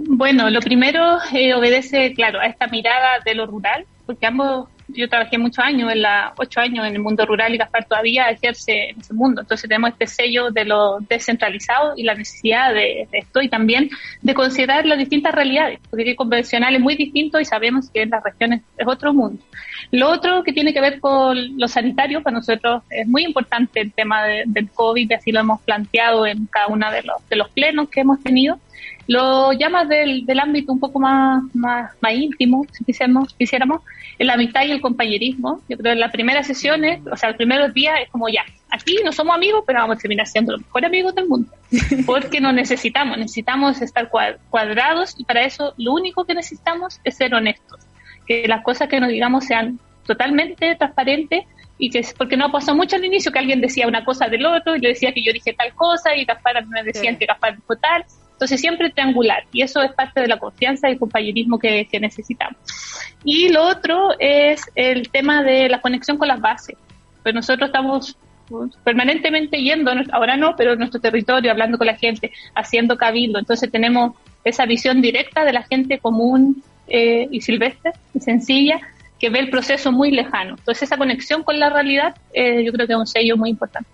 Bueno, lo primero eh, obedece, claro, a esta mirada de lo rural, porque ambos, yo trabajé muchos años, en la, ocho años en el mundo rural y Gaspar todavía ejerce en ese mundo. Entonces tenemos este sello de lo descentralizado y la necesidad de, esto y también de considerar las distintas realidades, porque el convencional es muy distinto y sabemos que en las regiones es otro mundo. Lo otro que tiene que ver con lo sanitario, para nosotros es muy importante el tema del COVID, así lo hemos planteado en cada uno de los, de los plenos que hemos tenido lo llamas del, del ámbito un poco más, más, más íntimo, si quisiéramos, quisiéramos, la amistad y el compañerismo. Yo creo que en las primeras sesiones, o sea, los primeros días es como ya, aquí no somos amigos, pero vamos a terminar siendo los mejores amigos del mundo. Porque nos necesitamos, necesitamos estar cuadrados y para eso lo único que necesitamos es ser honestos. Que las cosas que nos digamos sean totalmente transparente y que porque no pasó mucho al inicio que alguien decía una cosa del otro y le decía que yo dije tal cosa y Gaspar me decían que Gaspar dijo tal. Entonces siempre triangular y eso es parte de la confianza y compañerismo que, necesitamos. Y lo otro es el tema de la conexión con las bases. Pues nosotros estamos permanentemente yendo, ahora no, pero en nuestro territorio, hablando con la gente, haciendo cabildo. Entonces tenemos esa visión directa de la gente común eh, y silvestre y sencilla que ve el proceso muy lejano. Entonces esa conexión con la realidad eh, yo creo que es un sello muy importante.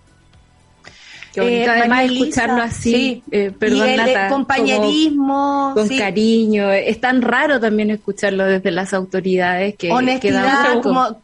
Qué bonito, eh, además escucharlo así, eh, perdón, y el, compañerismo, con cariño. Es tan raro también escucharlo desde las autoridades que honestidad, como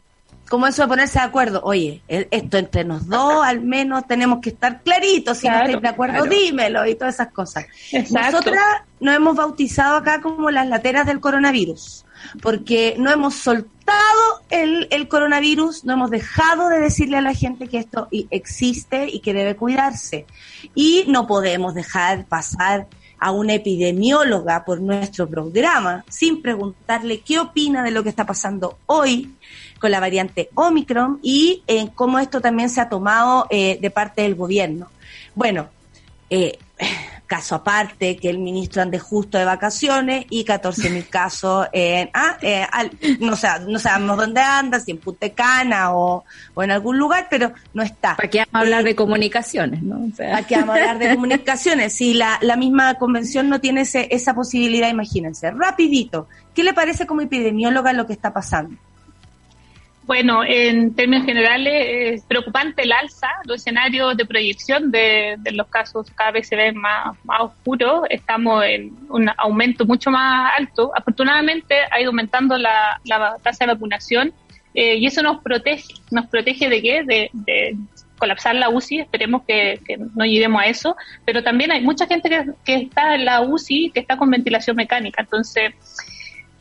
como eso de ponerse de acuerdo. Oye, esto entre nos dos, al menos tenemos que estar claritos. Si no estáis de acuerdo, dímelo y todas esas cosas. Nosotras nos hemos bautizado acá como las lateras del coronavirus, porque no hemos soltado el, el coronavirus, no hemos dejado de decirle a la gente que esto existe y que debe cuidarse. Y no podemos dejar pasar a una epidemióloga por nuestro programa sin preguntarle qué opina de lo que está pasando hoy con la variante Omicron y en cómo esto también se ha tomado eh, de parte del gobierno. Bueno, eh, caso aparte que el ministro ande justo de vacaciones y 14 mil casos en, ah, eh, no, no sabemos dónde anda, si en Putecana o, o, en algún lugar, pero no está. ¿Para qué vamos a hablar de comunicaciones? ¿no? ¿Para qué vamos a hablar de comunicaciones? Si la, la misma convención no tiene ese, esa posibilidad, imagínense. Rapidito, ¿qué le parece como epidemióloga lo que está pasando? Bueno, en términos generales es preocupante el alza, los escenarios de proyección de, los casos cada vez se ven más, más oscuros, estamos en un aumento mucho más alto. Afortunadamente ha ido aumentando la, tasa de vacunación eh, y eso nos protege, nos protege de qué? De, colapsar la UCI, esperemos que, no lleguemos a eso, pero también hay mucha gente que, que está en la UCI que está con ventilación mecánica, entonces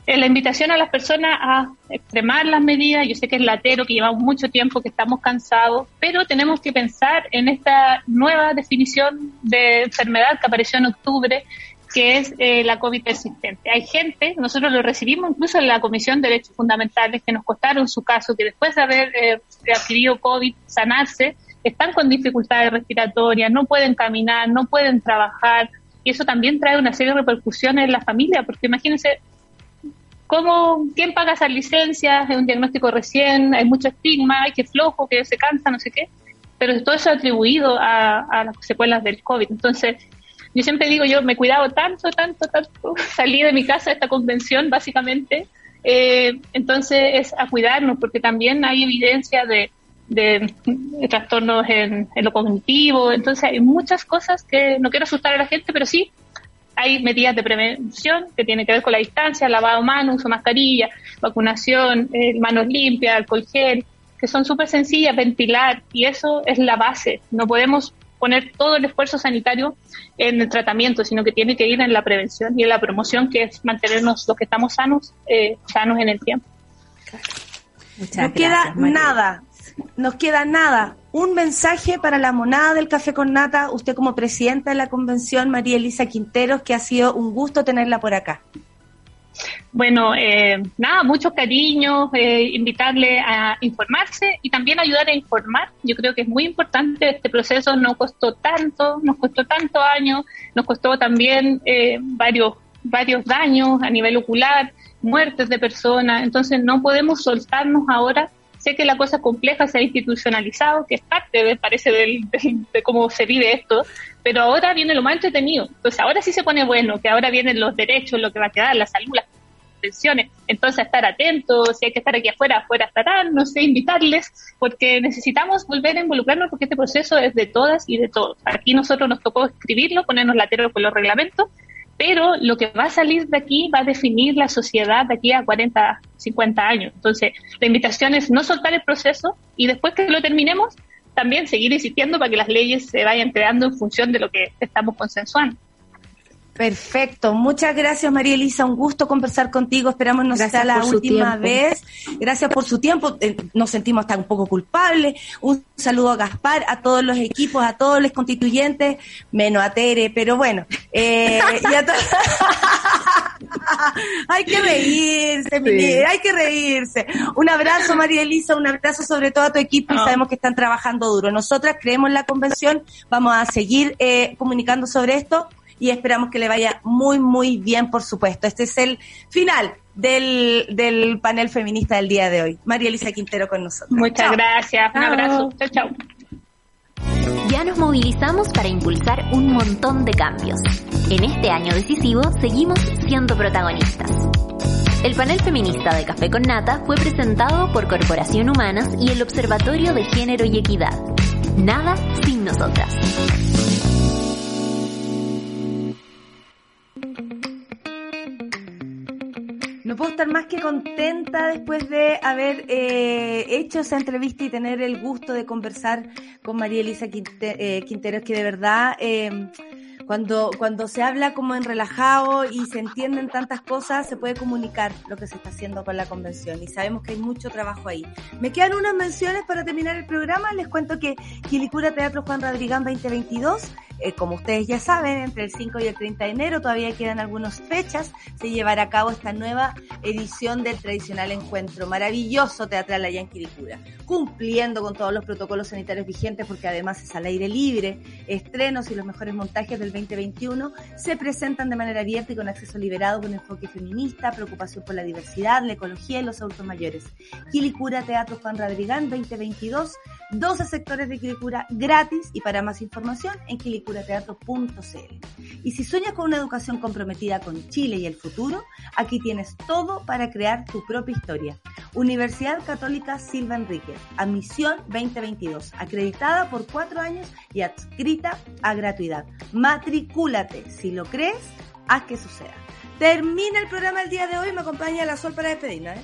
la invitación a las personas a extremar las medidas. Yo sé que es latero, que llevamos mucho tiempo, que estamos cansados, pero tenemos que pensar en esta nueva definición de enfermedad que apareció en octubre, que es eh, la COVID persistente. Hay gente, nosotros lo recibimos incluso en la Comisión de Derechos Fundamentales, que nos costaron su caso, que después de haber eh, adquirido COVID, sanarse, están con dificultades respiratorias, no pueden caminar, no pueden trabajar, y eso también trae una serie de repercusiones en la familia, porque imagínense, ¿Cómo, ¿Quién paga esas licencias? Es un diagnóstico recién, hay mucho estigma, hay que flojo, que se cansa, no sé qué. Pero todo eso atribuido a, las secuelas del COVID. Entonces, yo siempre digo, yo me he cuidado tanto, tanto, tanto, salí de mi casa a esta convención, básicamente. Eh, entonces, es a cuidarnos, porque también hay evidencia de, trastornos en, en, lo cognitivo. Entonces, hay muchas cosas que no quiero asustar a la gente, pero sí hay medidas de prevención que tienen que ver con la distancia, lavado de manos, uso mascarilla, vacunación, eh, manos limpias, alcohol gel, que son súper sencillas, ventilar, y eso es la base. No podemos poner todo el esfuerzo sanitario en el tratamiento, sino que tiene que ir en la prevención y en la promoción, que es mantenernos los que estamos sanos, eh, sanos en el tiempo. no queda nada, nos queda nada un mensaje para la monada del café con nata, usted como presidenta de la convención, María Elisa Quinteros, que ha sido un gusto tenerla por acá. Bueno, eh, nada, muchos cariños, eh, invitarle a informarse y también ayudar a informar. Yo creo que es muy importante, este proceso no costó tanto, nos costó tantos años, nos costó también eh, varios, varios daños a nivel ocular, muertes de personas, entonces no podemos soltarnos ahora Sé que la cosa compleja se ha institucionalizado, que es parte, me parece, de cómo se vive esto, pero ahora viene lo más entretenido. Entonces, ahora sí se pone bueno, que ahora vienen los derechos, lo que va a quedar, la salud, las pensiones. Entonces, estar atentos, si hay que estar aquí afuera, afuera estarán, no sé, invitarles, porque necesitamos volver a involucrarnos porque este proceso es de todas y de todos. Aquí nosotros nos tocó escribirlo, ponernos lateros con los reglamentos, pero lo que va a salir de aquí va a definir la sociedad de aquí a 40, 50 años. Entonces, la invitación es no soltar el proceso y después que lo terminemos, también seguir insistiendo para que las leyes se vayan creando en función de lo que estamos consensuando. Perfecto, muchas gracias María Elisa, un gusto conversar contigo, esperamos no sea la última vez. Gracias por su tiempo, eh, nos sentimos hasta un poco culpables. Un saludo a Gaspar, a todos los equipos, a todos los constituyentes, menos a Tere, pero bueno, eh, y a hay que reírse, hay que reírse. Un abrazo, María Elisa, un abrazo sobre todo a tu equipo y sabemos que están trabajando duro. Nosotras creemos en la convención, vamos a seguir eh, comunicando sobre esto y esperamos que le vaya muy, muy bien, por supuesto. Este es el final del, del panel feminista del día de hoy. María Elisa Quintero con nosotros. Muchas gracias. Un abrazo. Chao, chao. Ya nos movilizamos para impulsar un montón de cambios. En este año decisivo seguimos siendo protagonistas. El panel feminista de Café con Nata fue presentado por Corporación Humanas y el Observatorio de Género y Equidad. Nada sin nosotras. No puedo estar más que contenta después de haber eh, hecho esa entrevista y tener el gusto de conversar con María Elisa eh, Quinteros, que de verdad eh, cuando, cuando se habla como en relajado y se entienden tantas cosas, se puede comunicar lo que se está haciendo con la convención y sabemos que hay mucho trabajo ahí. Me quedan unas menciones para terminar el programa. Les cuento que Quilicura Teatro Juan Radrigán 2022 eh, como ustedes ya saben, entre el 5 y el 30 de enero todavía quedan algunas fechas, se llevará a cabo esta nueva edición del tradicional encuentro maravilloso teatral allá en Quilicura, cumpliendo con todos los protocolos sanitarios vigentes porque además es al aire libre, estrenos y los mejores montajes del 2021 se presentan de manera abierta y con acceso liberado con enfoque feminista, preocupación por la diversidad, la ecología y los adultos mayores. Quilicura Teatro Juan Radrigán 2022, 12 sectores de Quilicura gratis y para más información en Quilicura y si sueñas con una educación comprometida con Chile y el futuro, aquí tienes todo para crear tu propia historia. Universidad Católica Silva Enríquez, admisión 2022, acreditada por cuatro años y adscrita a gratuidad. Matricúlate, si lo crees, haz que suceda. Termina el programa el día de hoy, me acompaña la Sol para despedirnos, ¿eh?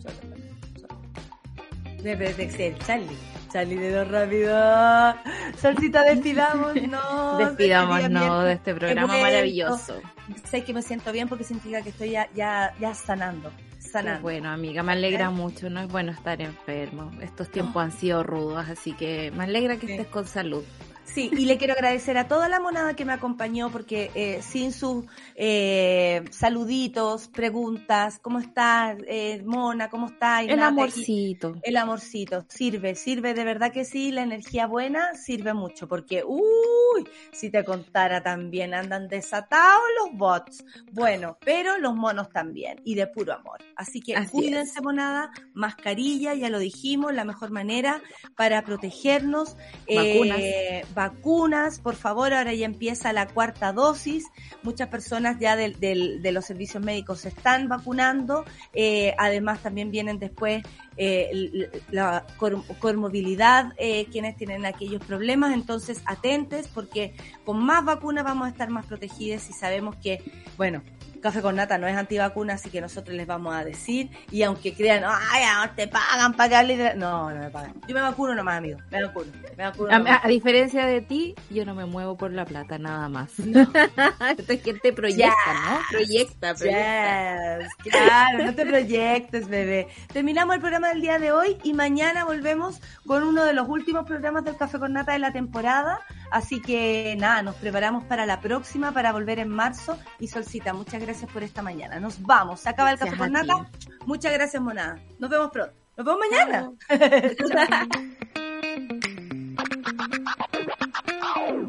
Sol, Sol, Charlie. Charlie de lo rápido. Solcita, despidamos, no. Despidámonos de este programa maravilloso. Sé que me siento bien porque significa que estoy ya, ya, ya sanando. Sanando. bueno, amiga, me alegra mucho. No es bueno estar enfermo. Estos tiempos han sido rudos, así que me alegra que estés con salud. Sí, y le quiero agradecer a toda la monada que me acompañó porque eh, sin sus eh, saluditos, preguntas, ¿cómo estás, eh, Mona? ¿Cómo estás? El amorcito. El amorcito, sirve, sirve, de verdad que sí, la energía buena sirve mucho porque, uy, si te contara también, andan desatados los bots. Bueno, pero los monos también y de puro amor. Así que cuídense, monada, mascarilla, ya lo dijimos, la mejor manera para protegernos. Vacunas vacunas, por favor, ahora ya empieza la cuarta dosis, muchas personas ya de, los servicios médicos se están vacunando, eh, además también vienen después eh, la comorbilidad, eh, quienes tienen aquellos problemas, entonces atentes porque con más vacunas vamos a estar más protegidas y sabemos que, bueno, Café con Nata no es antivacuna, así que nosotros les vamos a decir. Y aunque crean, ay, no te pagan para darle. No, no me pagan. Yo me vacuno nomás, amigo. Me vacuno. Me vacuno a, diferencia de ti, yo no me muevo por la plata, nada más. No. es que te proyecta, ¿no? Proyecta, proyecta. Claro, no te proyectes, bebé. Terminamos el programa del día de hoy y mañana volvemos con uno de los últimos programas del Café con Nata de la temporada. Así que nada, nos preparamos para la próxima, para volver en marzo. Y Solcita, muchas gracias por esta mañana. Nos vamos. Se acaba el café con nata. Muchas gracias, Monada. Nos vemos pronto. Nos vemos mañana.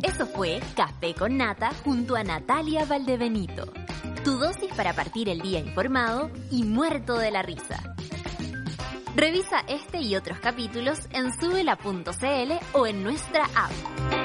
Eso fue Café con Nata junto a Natalia Valdebenito. Tu dosis para partir el día informado y muerto de la risa. Revisa este y otros capítulos en subela.cl o en nuestra app.